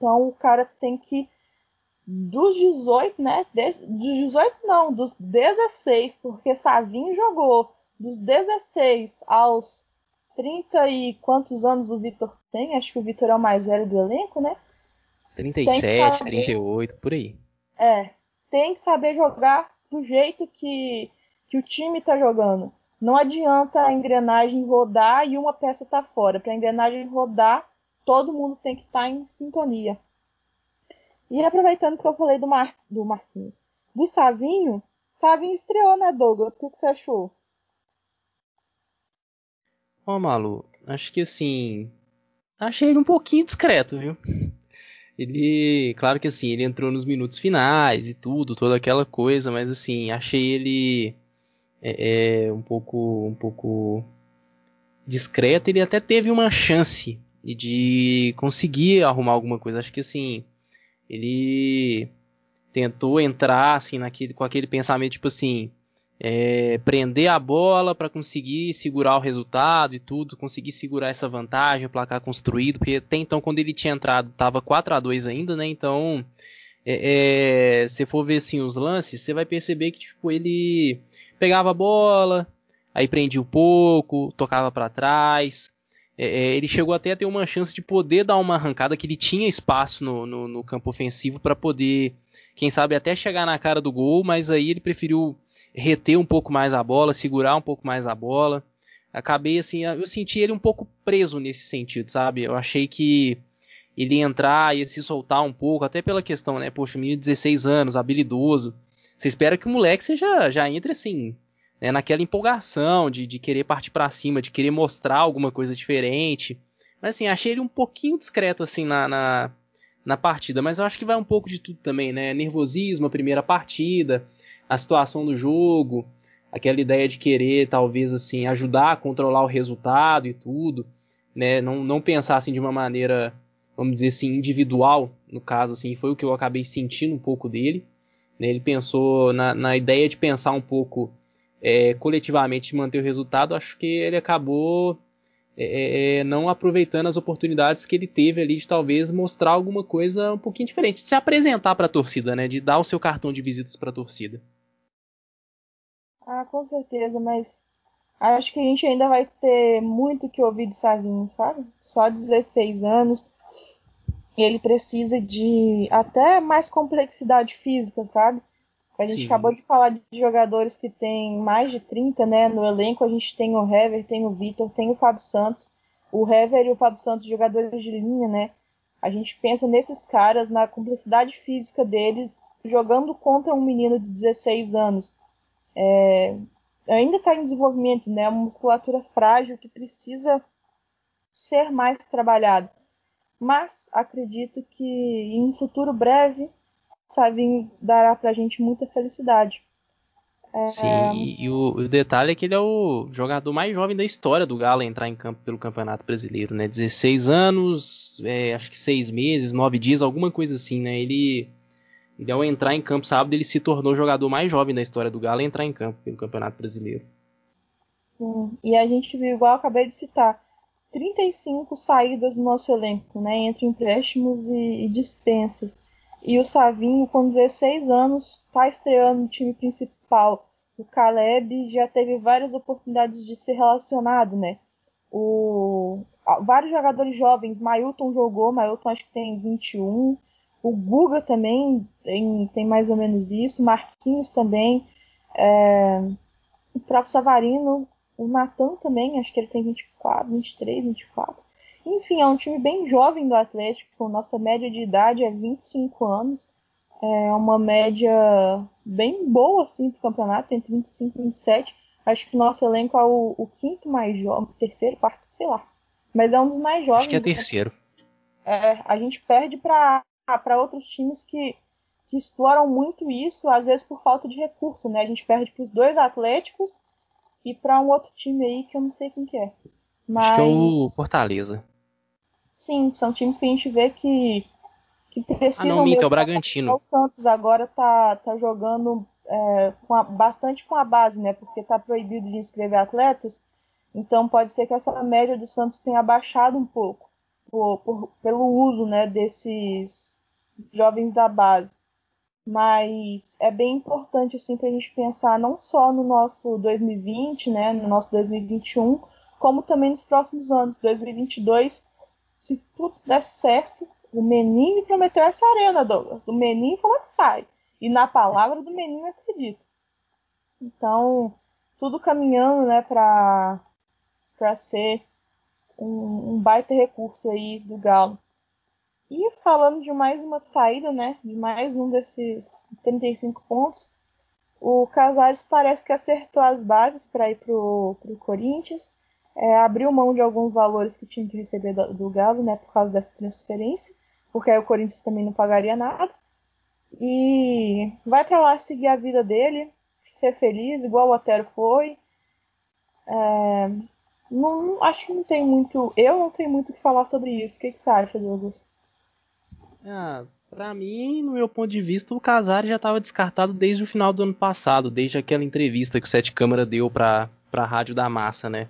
Então o cara tem que dos 18, né? dos 18 não, dos 16, porque Savinho jogou dos 16 aos 30 e quantos anos o Vitor tem? Acho que o Vitor é o mais velho do elenco, né? 37, saber, 38, por aí. É, tem que saber jogar do jeito que, que o time tá jogando. Não adianta a engrenagem rodar e uma peça tá fora. Para a engrenagem rodar, todo mundo tem que estar tá em sintonia. E aproveitando que eu falei do, Mar, do Marquinhos, do Savinho, Savinho estreou, né, Douglas? O que, que você achou? Ó, Malu, acho que assim. Achei ele um pouquinho discreto, viu? Ele, claro que assim, ele entrou nos minutos finais e tudo, toda aquela coisa, mas assim, achei ele é, é, um pouco, um pouco discreto. Ele até teve uma chance de conseguir arrumar alguma coisa. Acho que assim, ele tentou entrar assim naquele, com aquele pensamento tipo assim, é, prender a bola para conseguir segurar o resultado e tudo, conseguir segurar essa vantagem, o placar construído, porque até então quando ele tinha entrado tava 4 a 2 ainda, né? Então, é, é, se for ver assim os lances, você vai perceber que tipo ele pegava a bola, aí prendia um pouco, tocava para trás, é, é, ele chegou até a ter uma chance de poder dar uma arrancada, que ele tinha espaço no, no, no campo ofensivo para poder, quem sabe, até chegar na cara do gol, mas aí ele preferiu reter um pouco mais a bola, segurar um pouco mais a bola. Acabei assim, eu senti ele um pouco preso nesse sentido, sabe? Eu achei que ele ia entrar, ia se soltar um pouco, até pela questão, né? Poxa, menino de 16 anos, habilidoso. Você espera que o moleque seja, já entre assim, né, naquela empolgação de, de querer partir para cima, de querer mostrar alguma coisa diferente. Mas assim, achei ele um pouquinho discreto assim na, na, na partida, mas eu acho que vai um pouco de tudo também, né? Nervosismo, a primeira partida, a situação do jogo, aquela ideia de querer talvez assim ajudar a controlar o resultado e tudo, né? Não, não pensar assim de uma maneira, vamos dizer assim, individual, no caso assim, foi o que eu acabei sentindo um pouco dele. Né? Ele pensou na, na ideia de pensar um pouco é, coletivamente manter o resultado, acho que ele acabou é, é, é, não aproveitando as oportunidades que ele teve ali de talvez mostrar alguma coisa um pouquinho diferente, de se apresentar para a torcida, né? De dar o seu cartão de visitas para a torcida. Ah, com certeza, mas acho que a gente ainda vai ter muito que ouvir de Savinho, sabe? Só 16 anos. Ele precisa de até mais complexidade física, sabe? A gente Sim. acabou de falar de jogadores que tem mais de 30, né? No elenco a gente tem o Hever, tem o Vitor, tem o Fábio Santos. O Hever e o Fábio Santos, jogadores de linha, né? A gente pensa nesses caras, na complexidade física deles, jogando contra um menino de 16 anos. É, ainda está em desenvolvimento, né? Uma musculatura frágil que precisa ser mais trabalhado. Mas acredito que em um futuro breve sabe, dará pra gente muita felicidade. É... Sim, e, e o, o, detalhe é que ele é o jogador mais jovem da história do Galo a entrar em campo pelo Campeonato Brasileiro, né? 16 anos, é, acho que 6 meses, 9 dias, alguma coisa assim, né? Ele, ele, ao entrar em campo sábado, ele se tornou o jogador mais jovem da história do Galo a entrar em campo pelo Campeonato Brasileiro. Sim, e a gente viu, igual eu acabei de citar, 35 saídas no nosso elenco, né? Entre empréstimos e, e dispensas. E o Savinho, com 16 anos, está estreando no time principal. O Caleb já teve várias oportunidades de ser relacionado, né? O, vários jogadores jovens, Mailton jogou, Mailton acho que tem 21. O Guga também tem, tem mais ou menos isso. Marquinhos também. É, o próprio Savarino. O Natan também, acho que ele tem 24, 23, 24. Enfim, é um time bem jovem do Atlético, nossa média de idade é 25 anos. É uma média bem boa assim para o campeonato, entre 25 e 27. Acho que o nosso elenco é o, o quinto mais jovem, terceiro, quarto, sei lá. Mas é um dos mais jovens. Acho que é terceiro. É, a gente perde para outros times que, que exploram muito isso, às vezes por falta de recurso, né? A gente perde para os dois Atléticos e para um outro time aí que eu não sei quem que é. Mas... Acho que é o Fortaleza. Sim, são times que a gente vê que, que precisam. Ah, não, Mito, é o Bragantino. O Santos agora tá, tá jogando é, com a, bastante com a base, né? Porque tá proibido de inscrever atletas. Então pode ser que essa média do Santos tenha baixado um pouco por, por, pelo uso né, desses jovens da base. Mas é bem importante assim, para a gente pensar não só no nosso 2020, né, no nosso 2021, como também nos próximos anos. 2022 se tudo der certo, o Menino prometeu essa arena, Douglas. O Menino falou que sai. E na palavra do Menino eu acredito. Então, tudo caminhando, né, para para ser um, um, baita recurso aí do Galo. E falando de mais uma saída, né, de mais um desses 35 pontos, o Casares parece que acertou as bases para ir pro, pro Corinthians é, abriu mão de alguns valores que tinha que receber do, do Galo, né, por causa dessa transferência, porque aí o Corinthians também não pagaria nada. E vai para lá seguir a vida dele, ser feliz, igual o Otero foi. É, não, acho que não tem muito. Eu não tenho muito o que falar sobre isso. O que, que você acha, Douglas? Ah, para mim, no meu ponto de vista, o Casares já estava descartado desde o final do ano passado, desde aquela entrevista que o Sete Câmara deu para a Rádio da Massa, né?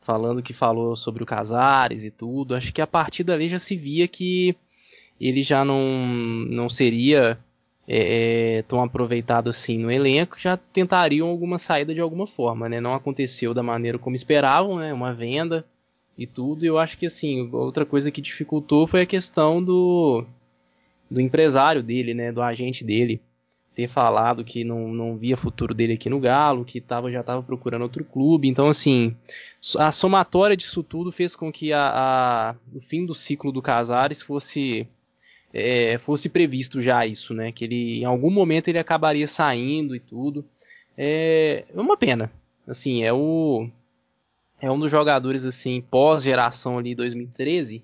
Falando que falou sobre o Casares e tudo. Acho que a partir dali já se via que ele já não, não seria é, é, tão aproveitado assim no elenco, já tentariam alguma saída de alguma forma, né? Não aconteceu da maneira como esperavam, né? Uma venda e tudo. E eu acho que assim, outra coisa que dificultou foi a questão do, do empresário dele, né? Do agente dele ter falado que não, não via futuro dele aqui no Galo, que tava, já estava procurando outro clube. Então, assim, a somatória disso tudo fez com que a, a o fim do ciclo do Casares fosse é, fosse previsto já isso, né? Que ele em algum momento ele acabaria saindo e tudo. é, é uma pena. Assim, é o é um dos jogadores assim pós geração ali 2013.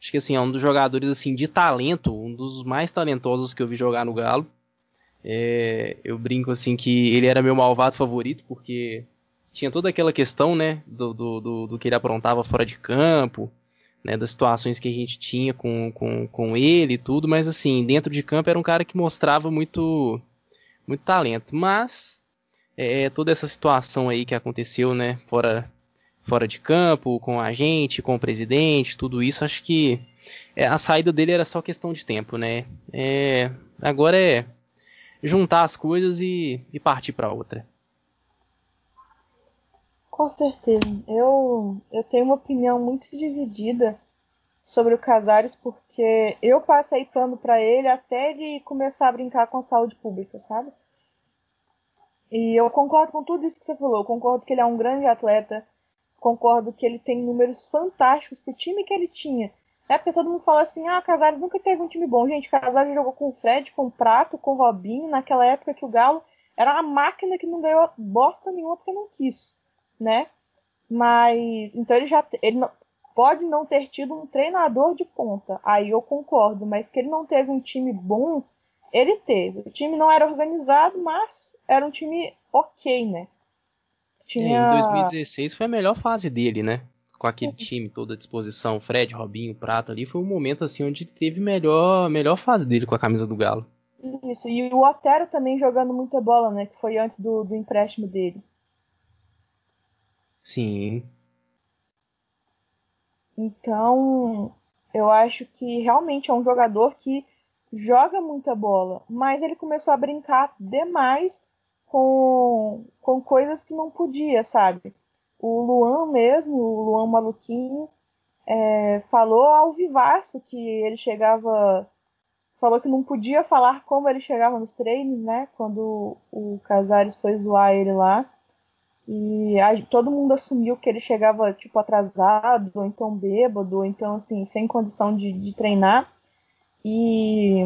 Acho que assim é um dos jogadores assim de talento, um dos mais talentosos que eu vi jogar no Galo. É, eu brinco assim que ele era meu malvado favorito porque tinha toda aquela questão, né, do, do, do, do que ele aprontava fora de campo, né, das situações que a gente tinha com, com, com ele e tudo, mas assim, dentro de campo era um cara que mostrava muito, muito talento. Mas é, toda essa situação aí que aconteceu, né, fora, fora de campo, com a gente, com o presidente, tudo isso, acho que é, a saída dele era só questão de tempo, né? É, agora é juntar as coisas e, e partir para outra. Com certeza. Eu, eu tenho uma opinião muito dividida sobre o Casares, porque eu passei pano para ele até ele começar a brincar com a saúde pública, sabe? E eu concordo com tudo isso que você falou. Eu concordo que ele é um grande atleta. Concordo que ele tem números fantásticos pro time que ele tinha. É porque todo mundo fala assim: ah, Casares nunca teve um time bom. Gente, Casares jogou com o Fred, com o Prato, com o Robinho, naquela época que o Galo era uma máquina que não ganhou bosta nenhuma porque não quis né? Mas então ele já ele não, pode não ter tido um treinador de ponta, aí eu concordo, mas que ele não teve um time bom, ele teve. O time não era organizado, mas era um time ok, né? Tinha... É, em 2016 foi a melhor fase dele, né? Com aquele time todo à disposição, Fred, Robinho, Prata ali, foi um momento assim onde teve melhor melhor fase dele com a camisa do Galo. Isso, e o Otero também jogando muita bola, né? Que foi antes do, do empréstimo dele. Sim. Então, eu acho que realmente é um jogador que joga muita bola, mas ele começou a brincar demais com, com coisas que não podia, sabe? O Luan mesmo, o Luan maluquinho, é, falou ao vivaço que ele chegava. Falou que não podia falar como ele chegava nos treinos, né? Quando o Casares foi zoar ele lá. E a, todo mundo assumiu que ele chegava, tipo, atrasado, ou então bêbado, ou então, assim, sem condição de, de treinar. E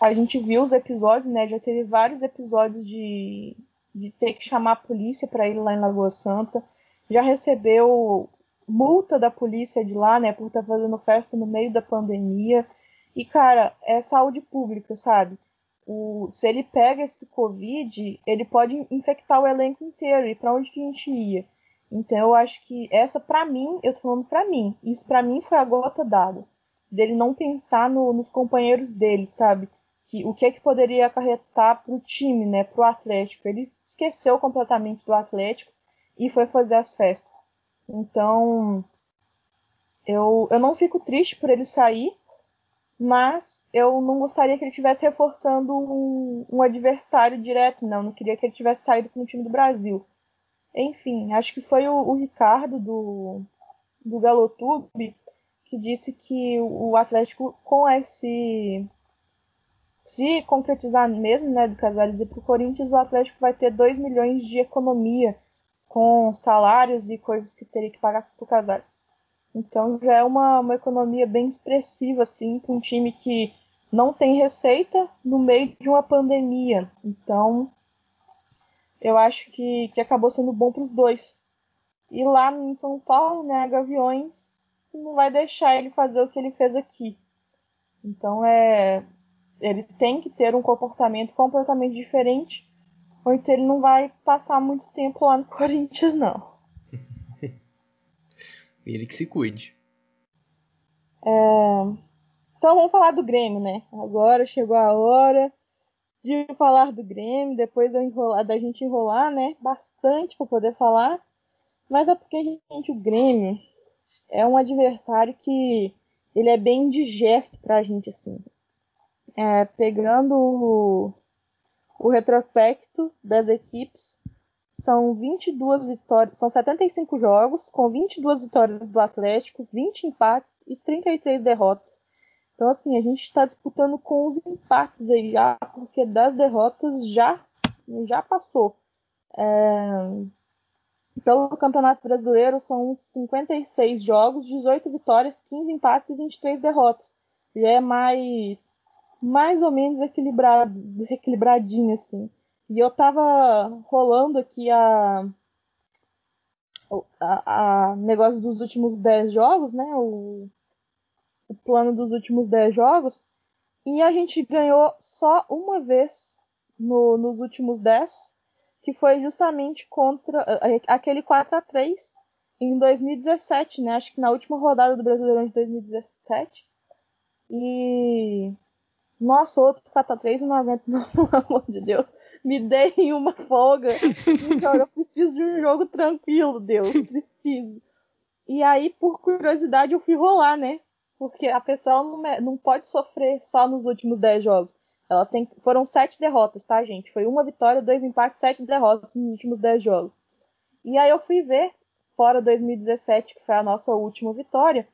a gente viu os episódios, né? Já teve vários episódios de, de ter que chamar a polícia para ir lá em Lagoa Santa. Já recebeu multa da polícia de lá, né? Por estar tá fazendo festa no meio da pandemia. E, cara, é saúde pública, sabe? o, se ele pega esse Covid, ele pode infectar o elenco inteiro. E para onde que a gente ia? Então eu acho que essa, para mim, eu tô falando para mim, isso para mim foi a gota d'água. Dele não pensar no, nos companheiros dele, sabe? Que, o que é que poderia acarretar pro time, né? Pro Atlético. Ele esqueceu completamente do Atlético e foi fazer as festas. Então, eu, eu não fico triste por ele sair, mas eu não gostaria que ele estivesse reforçando um, um, adversário direto, não. Não queria que ele tivesse saído com o time do Brasil. Enfim, acho que foi o, o Ricardo do, do Galotube que disse que o Atlético, com esse. Se concretizar mesmo, né, do Casares e para o Corinthians, o Atlético vai ter 2 milhões de economia com salários e coisas que teria que pagar para o Casares. Então já é uma, uma economia bem expressiva, assim, para um time que não tem receita no meio de uma pandemia. Então eu acho que, que acabou sendo bom para os dois. E lá em São Paulo, né, Gaviões não vai deixar ele fazer o que ele fez aqui. Então é ele tem que ter um comportamento completamente diferente, ou então ele não vai passar muito tempo lá no Corinthians, não. Ele que se cuide. É... Então vamos falar do Grêmio, né? Agora chegou a hora de falar do Grêmio, depois da, enrolar, da gente enrolar, né? Bastante para poder falar. Mas é porque, gente, o Grêmio é um adversário que ele é bem indigesto pra gente, assim. É, pegando o, o retrospecto das equipes, são 22 vitórias, são 75 jogos, com 22 vitórias do Atlético, 20 empates e 33 derrotas. Então, assim, a gente está disputando com os empates aí já, porque das derrotas já, já passou. É... Pelo Campeonato Brasileiro, são 56 jogos, 18 vitórias, 15 empates e 23 derrotas. Já é mais, mais ou menos equilibrado, equilibradinho, assim. E eu tava rolando aqui a, a, a negócio dos últimos 10 jogos, né? O, o plano dos últimos 10 jogos. E a gente ganhou só uma vez no, nos últimos 10, que foi justamente contra aquele 4 a 3 em 2017, né? Acho que na última rodada do Brasileirão de 2017. E. Nossa, outro 4x3 não aguento, não, pelo amor de Deus. Me deem uma folga. eu preciso de um jogo tranquilo, Deus. Preciso. E aí, por curiosidade, eu fui rolar, né? Porque a pessoa não, não pode sofrer só nos últimos 10 jogos. Ela tem. Foram sete derrotas, tá, gente? Foi uma vitória, dois empates, sete derrotas nos últimos 10 jogos. E aí eu fui ver fora 2017, que foi a nossa última vitória,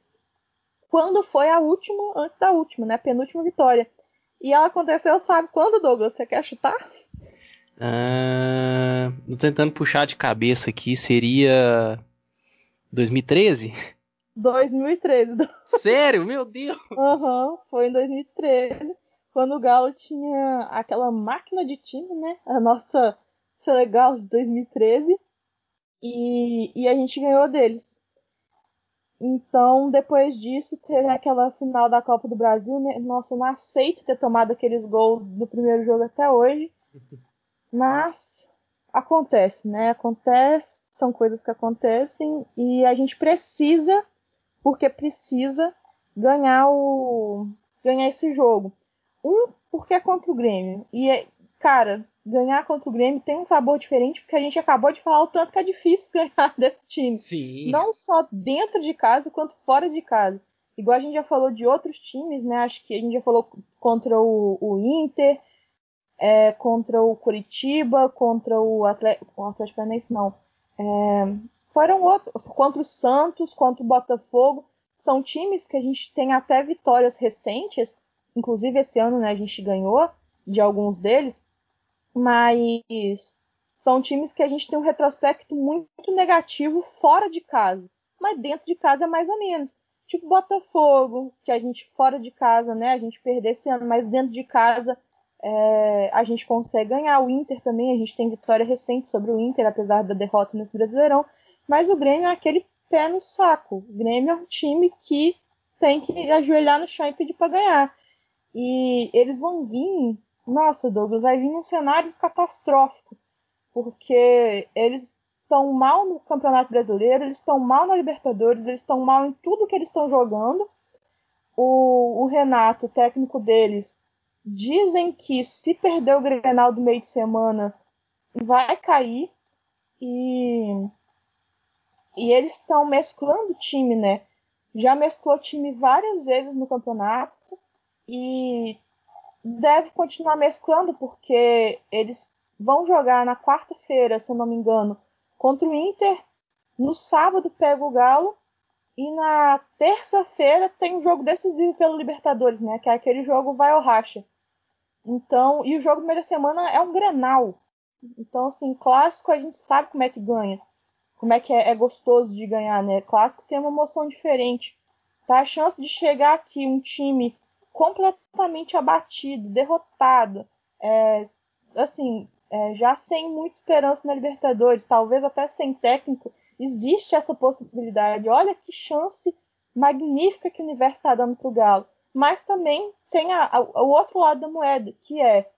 quando foi a última, antes da última, né? A penúltima vitória. E ela aconteceu, sabe quando, Douglas? Você quer chutar? Uh, tô tentando puxar de cabeça aqui, seria 2013? 2013. Sério? Meu Deus! Aham, uhum, foi em 2013, quando o Galo tinha aquela máquina de time, né? A nossa Selegal de 2013. E, e a gente ganhou deles. Então, depois disso, teve aquela final da Copa do Brasil. Né? Nossa, eu não aceito ter tomado aqueles gols do primeiro jogo até hoje. Mas acontece, né? Acontece, são coisas que acontecem e a gente precisa, porque precisa ganhar o ganhar esse jogo. Um, porque é contra o Grêmio. E, cara, ganhar contra o Grêmio tem um sabor diferente, porque a gente acabou de falar o tanto que é difícil ganhar desse time. Sim. Não só dentro de casa, quanto fora de casa. Igual a gente já falou de outros times, né? Acho que a gente já falou contra o, o Inter, é, contra o Curitiba, contra o Atlético, o Atlético Paranaense, não. É, foram outros, contra o Santos, contra o Botafogo. São times que a gente tem até vitórias recentes, inclusive esse ano né, a gente ganhou de alguns deles, mas são times que a gente tem um retrospecto muito negativo fora de casa, mas dentro de casa é mais ou menos. Tipo Botafogo, que a gente fora de casa, né? A gente perdeu esse ano, mas dentro de casa é, a gente consegue ganhar. O Inter também, a gente tem vitória recente sobre o Inter, apesar da derrota nesse Brasileirão. Mas o Grêmio é aquele pé no saco. O Grêmio é um time que tem que ajoelhar no chão e pedir para ganhar. E eles vão vir nossa, Douglas, vai vir um cenário catastrófico, porque eles estão mal no Campeonato Brasileiro, eles estão mal na Libertadores, eles estão mal em tudo que eles estão jogando. O, o, Renato, o técnico deles, dizem que se perder o Grenal do meio de semana, vai cair. E, e eles estão mesclando time, né? Já mesclou time várias vezes no campeonato e deve continuar mesclando, porque eles vão jogar na quarta-feira, se eu não me engano, contra o Inter. No sábado pega o Galo. E na terça-feira tem um jogo decisivo pelo Libertadores, né? Que é aquele jogo vai ao racha. Então, e o jogo do meio da semana é um Grenal. Então, assim, clássico a gente sabe como é que ganha. Como é que é, é gostoso de ganhar, né? Clássico tem uma emoção diferente. Tá? A chance de chegar aqui um time completamente abatido, derrotado, é, assim, é, já sem muita esperança na Libertadores, talvez até sem técnico, existe essa possibilidade. Olha que chance magnífica que o universo está dando para o Galo. Mas também tem a, a, o outro lado da moeda, que é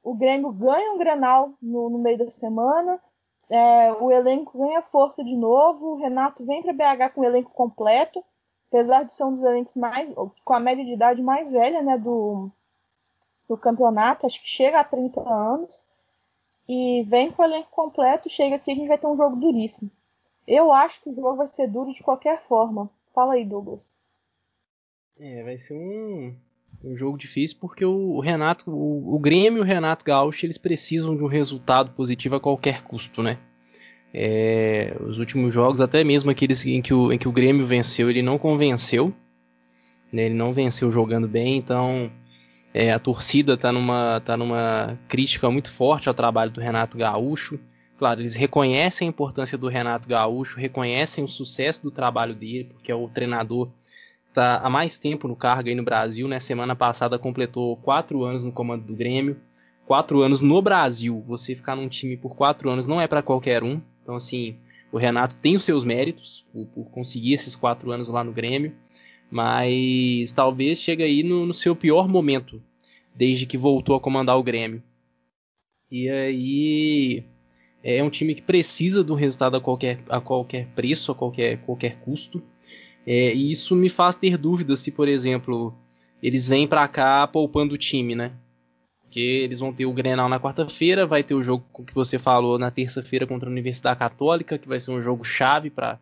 o Grêmio ganha um Grenal no, no meio da semana, é, o elenco ganha força de novo, o Renato vem para BH com o elenco completo, apesar de ser um dos elencos mais, com a média de idade mais velha né, do, do campeonato, acho que chega a 30 anos, e vem com o elenco completo, chega aqui a gente vai ter um jogo duríssimo. Eu acho que o jogo vai ser duro de qualquer forma. Fala aí, Douglas. É, vai ser um, um jogo difícil porque o, Renato, o, o Grêmio e o Renato Gaúcho, eles precisam de um resultado positivo a qualquer custo, né? É, os últimos jogos, até mesmo aqueles em que, o, em que o Grêmio venceu, ele não convenceu. Né, ele não venceu jogando bem, então é, a torcida está numa, tá numa crítica muito forte ao trabalho do Renato Gaúcho. Claro, eles reconhecem a importância do Renato Gaúcho, reconhecem o sucesso do trabalho dele, porque é o treinador está há mais tempo no cargo aí no Brasil. Né? Semana passada completou quatro anos no comando do Grêmio quatro anos no Brasil, você ficar num time por quatro anos não é para qualquer um. Então, assim, o Renato tem os seus méritos por, por, conseguir esses quatro anos lá no Grêmio, mas talvez chegue aí no, no seu pior momento desde que voltou a comandar o Grêmio. E aí é um time que precisa do resultado a qualquer, a qualquer preço, a qualquer, qualquer custo. É, e isso me faz ter dúvidas se, por exemplo, eles vêm para cá poupando o time, né? Porque eles vão ter o Grenal na quarta-feira, vai ter o jogo que você falou na terça-feira contra a Universidade Católica, que vai ser um jogo chave para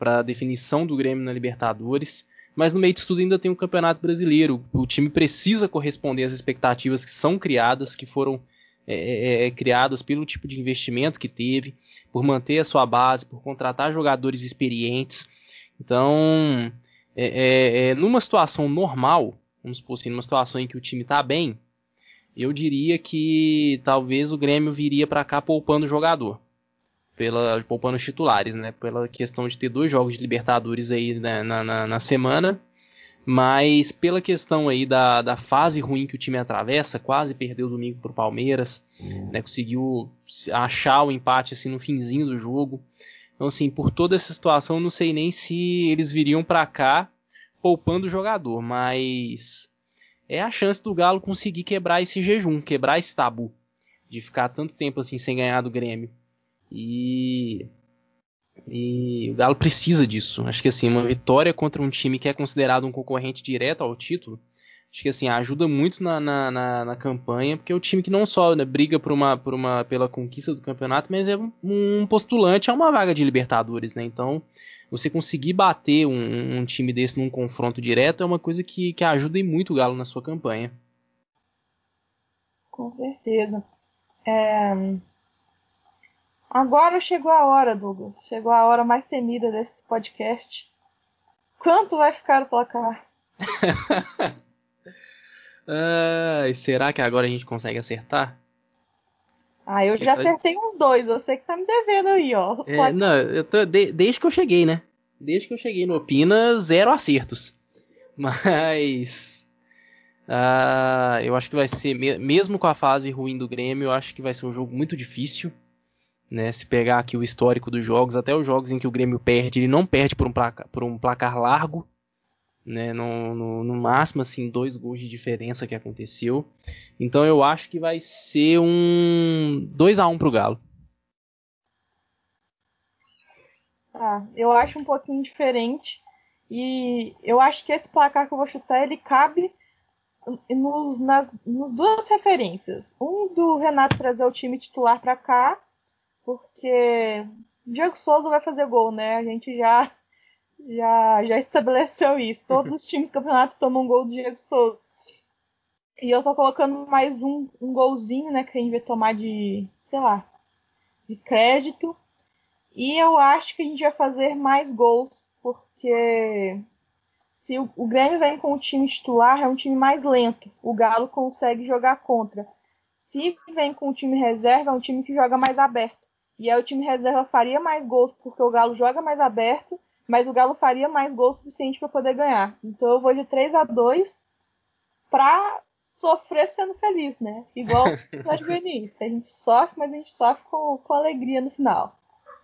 a definição do Grêmio na Libertadores. Mas no meio disso tudo ainda tem o Campeonato Brasileiro. O time precisa corresponder às expectativas que são criadas, que foram é, é, é, criadas pelo tipo de investimento que teve, por manter a sua base, por contratar jogadores experientes. Então, é, é, é numa situação normal, vamos supor assim, numa situação em que o time está bem, eu diria que talvez o Grêmio viria para cá poupando o jogador. Pela, poupando os titulares, né? Pela questão de ter dois jogos de Libertadores aí né, na, na, na semana mas pela questão aí da, da fase ruim que o time atravessa, quase perdeu domingo para o Palmeiras, uhum. né, conseguiu achar o empate assim no finzinho do jogo. Então assim, por toda essa situação, não sei nem se eles viriam para cá poupando o jogador, mas é a chance do Galo conseguir quebrar esse jejum, quebrar esse tabu de ficar tanto tempo assim sem ganhar do Grêmio. E e o Galo precisa disso. Acho que assim, uma vitória contra um time que é considerado um concorrente direto ao título, acho que assim, ajuda muito na, na, na, na campanha, porque é o time que não só né, briga por uma, por uma, pela conquista do campeonato, mas é um postulante a uma vaga de Libertadores, né? Então, você conseguir bater um, um time desse num confronto direto é uma coisa que, que ajuda muito o Galo na sua campanha. Com certeza. É, Agora chegou a hora, Douglas. Chegou a hora mais temida desse podcast. Quanto vai ficar o placar? ah, será que agora a gente consegue acertar? Ah, eu já acertei uns dois. Eu sei que tá me devendo aí, ó. É, não, eu tô, de, desde que eu cheguei, né? Desde que eu cheguei no Opina, zero acertos. Mas. Ah, eu acho que vai ser, mesmo com a fase ruim do Grêmio, eu acho que vai ser um jogo muito difícil. Né, se pegar aqui o histórico dos jogos, até os jogos em que o Grêmio perde, ele não perde por um por um placar largo, né, no, no, no, máximo assim dois gols de diferença que aconteceu. Então eu acho que vai ser um 2 a 1 pro Galo. Ah, eu acho um pouquinho diferente e eu acho que esse placar que eu vou chutar ele cabe nos, nas nos duas referências. Um do Renato trazer o time titular para cá porque Diego Souza vai fazer gol, né? A gente já já, já estabeleceu isso. Todos os times do campeonato tomam gol do Diego Souza. E eu tô colocando mais um, um golzinho, né? Que a gente vai tomar de, sei lá, de crédito. E eu acho que a gente vai fazer mais gols, porque se o, o Grêmio vem com o time titular, é um time mais lento. O Galo consegue jogar contra. Se vem com o time reserva, é um time que joga mais aberto. E aí o time reserva faria mais gols porque o Galo joga mais aberto, mas o Galo faria mais gols suficiente para poder ganhar. Então eu vou de 3 a 2 para sofrer sendo feliz, né? Igual nas juvenis. A gente sofre, mas a gente sofre com, com alegria no final.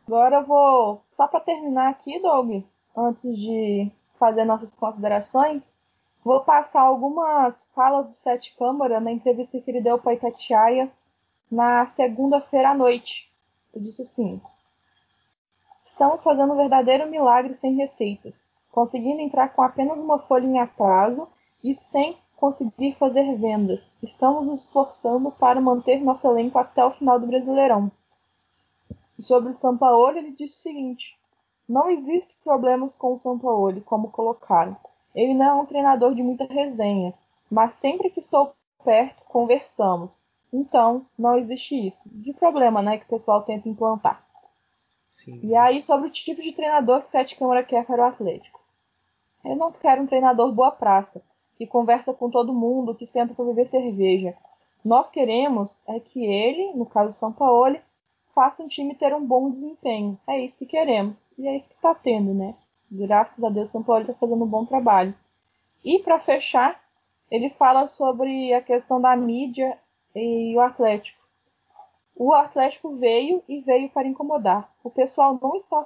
Agora eu vou, só para terminar aqui, Doug, antes de fazer nossas considerações, vou passar algumas falas do Sete Câmara na entrevista que ele deu para Itatiaia na segunda-feira à noite. Eu disse assim: Estamos fazendo um verdadeiro milagre sem receitas, conseguindo entrar com apenas uma folha em atraso e sem conseguir fazer vendas. Estamos nos esforçando para manter nosso elenco até o final do Brasileirão. Sobre o Sampaoli, ele disse o seguinte: Não existe problemas com o Sampaoli, como colocaram. Ele não é um treinador de muita resenha, mas sempre que estou perto, conversamos. Então, não existe isso. De problema, né, que o pessoal tenta implantar. Sim. E aí, sobre o tipo de treinador que Sete Câmara quer para o Atlético. Eu não quero um treinador boa praça, que conversa com todo mundo, que senta para beber cerveja. Nós queremos é que ele, no caso São Paulo, faça um time ter um bom desempenho. É isso que queremos. E é isso que está tendo, né? Graças a Deus, São Paulo está fazendo um bom trabalho. E para fechar, ele fala sobre a questão da mídia e o Atlético. O Atlético veio e veio para incomodar. O pessoal não está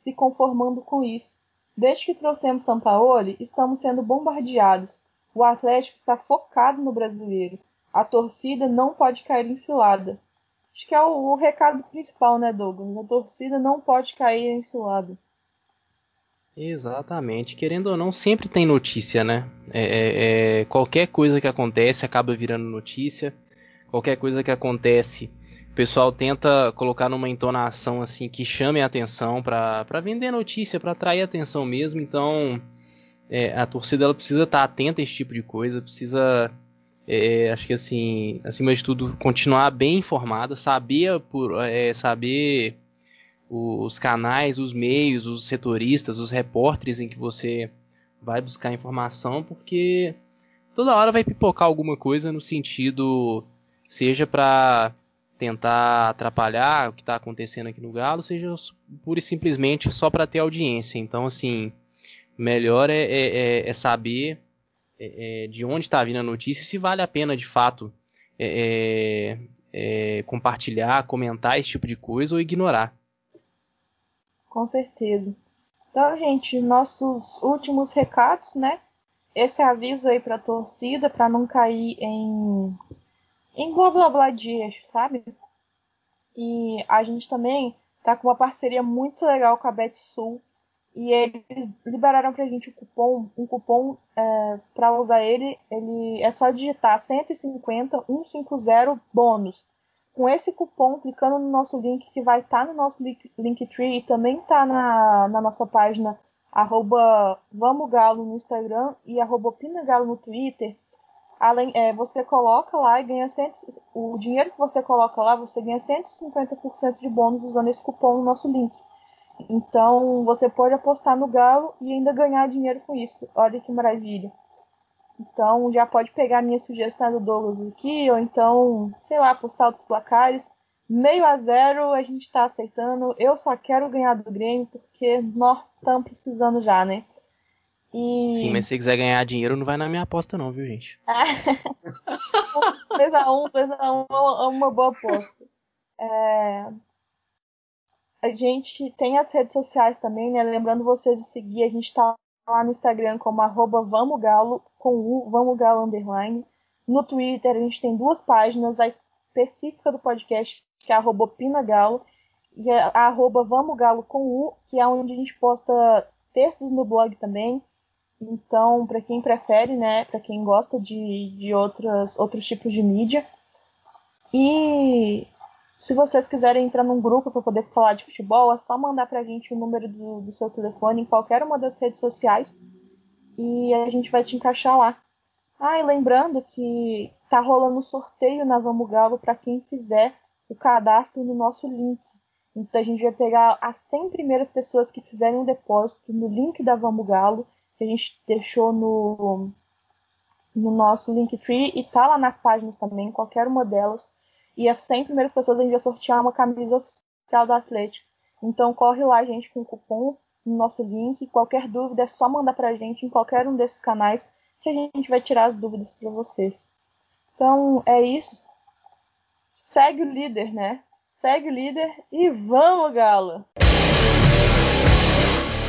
se conformando com isso. Desde que trouxemos Sampaoli, estamos sendo bombardeados. O Atlético está focado no brasileiro. A torcida não pode cair em cilada. Acho que é o, o recado principal, né, Douglas? A torcida não pode cair em cilada. Exatamente. Querendo ou não, sempre tem notícia, né? É, é, é, qualquer coisa que acontece acaba virando notícia. Qualquer coisa que acontece o pessoal tenta colocar numa entonação assim que chame a atenção para vender notícia, para atrair atenção mesmo. Então é, a torcida ela precisa estar tá atenta a esse tipo de coisa, precisa, é, acho que assim, acima de tudo, continuar bem informada, saber por é, saber os canais, os meios, os setoristas, os repórteres em que você vai buscar informação, porque toda hora vai pipocar alguma coisa no sentido seja para tentar atrapalhar o que está acontecendo aqui no Galo, seja pura e simplesmente só para ter audiência. Então, assim, melhor é, é, é, é saber é, é de onde está vindo a notícia e se vale a pena de fato é, compartilhar, comentar esse tipo de coisa ou ignorar. Com certeza. Então, gente, nossos últimos recados, né? Esse aviso aí para a torcida para não cair em em blá blá blá eixo, sabe? E a gente também tá com uma parceria muito legal com a BetSul e eles liberaram pra gente um cupom, um cupom é, para usar ele, ele é só digitar 150 150 bônus. Com esse cupom, clicando no nosso link que vai estar tá no nosso link, Linktree e também tá na, na nossa página arroba Vamos Galo no Instagram e arroba Pinagalo no Twitter, além, é, você coloca lá e ganha cento, o dinheiro que você coloca lá, você ganha 150% de bônus usando esse cupom no nosso link. Então você pode apostar no Galo e ainda ganhar dinheiro com isso. Olha que maravilha. Então já pode pegar a minha sugestão do Douglas aqui, ou então, sei lá, apostar outros placares. Meio a zero a gente está aceitando. Eu só quero ganhar do Grêmio porque nós estamos precisando já, né? E... Sim, mas se você quiser ganhar dinheiro, não vai na minha aposta, não, viu, gente? 2x1, 2x1 é uma boa aposta. É... A gente tem as redes sociais também, né? Lembrando vocês de seguir, a gente tá lá no Instagram como arroba Vamos com o Vamos Galo Underline. No Twitter a gente tem duas páginas, a específica do podcast, que é arroba Pinagalo, e a arroba Vamos Galo com U, que é onde a gente posta textos no blog também. Então, para quem prefere, né, para quem gosta de, de outras, outros tipos de mídia. E se vocês quiserem entrar num grupo para poder falar de futebol, é só mandar para a gente o número do, do seu telefone em qualquer uma das redes sociais e a gente vai te encaixar lá. Ah, e lembrando que tá rolando sorteio na Vamos Galo para quem fizer o cadastro no nosso link. Então a gente vai pegar as 100 primeiras pessoas que fizerem um depósito no link da Vamos Galo que a gente deixou no, no nosso Linktree e tá lá nas páginas também, qualquer uma delas. E as 100 primeiras pessoas a gente vai sortear uma camisa oficial do Atlético. Então corre lá, gente, com o cupom no nosso link. Qualquer dúvida é só mandar pra gente em qualquer um desses canais que a gente vai tirar as dúvidas para vocês. Então é isso. Segue o líder, né? Segue o líder e vamos, Galo!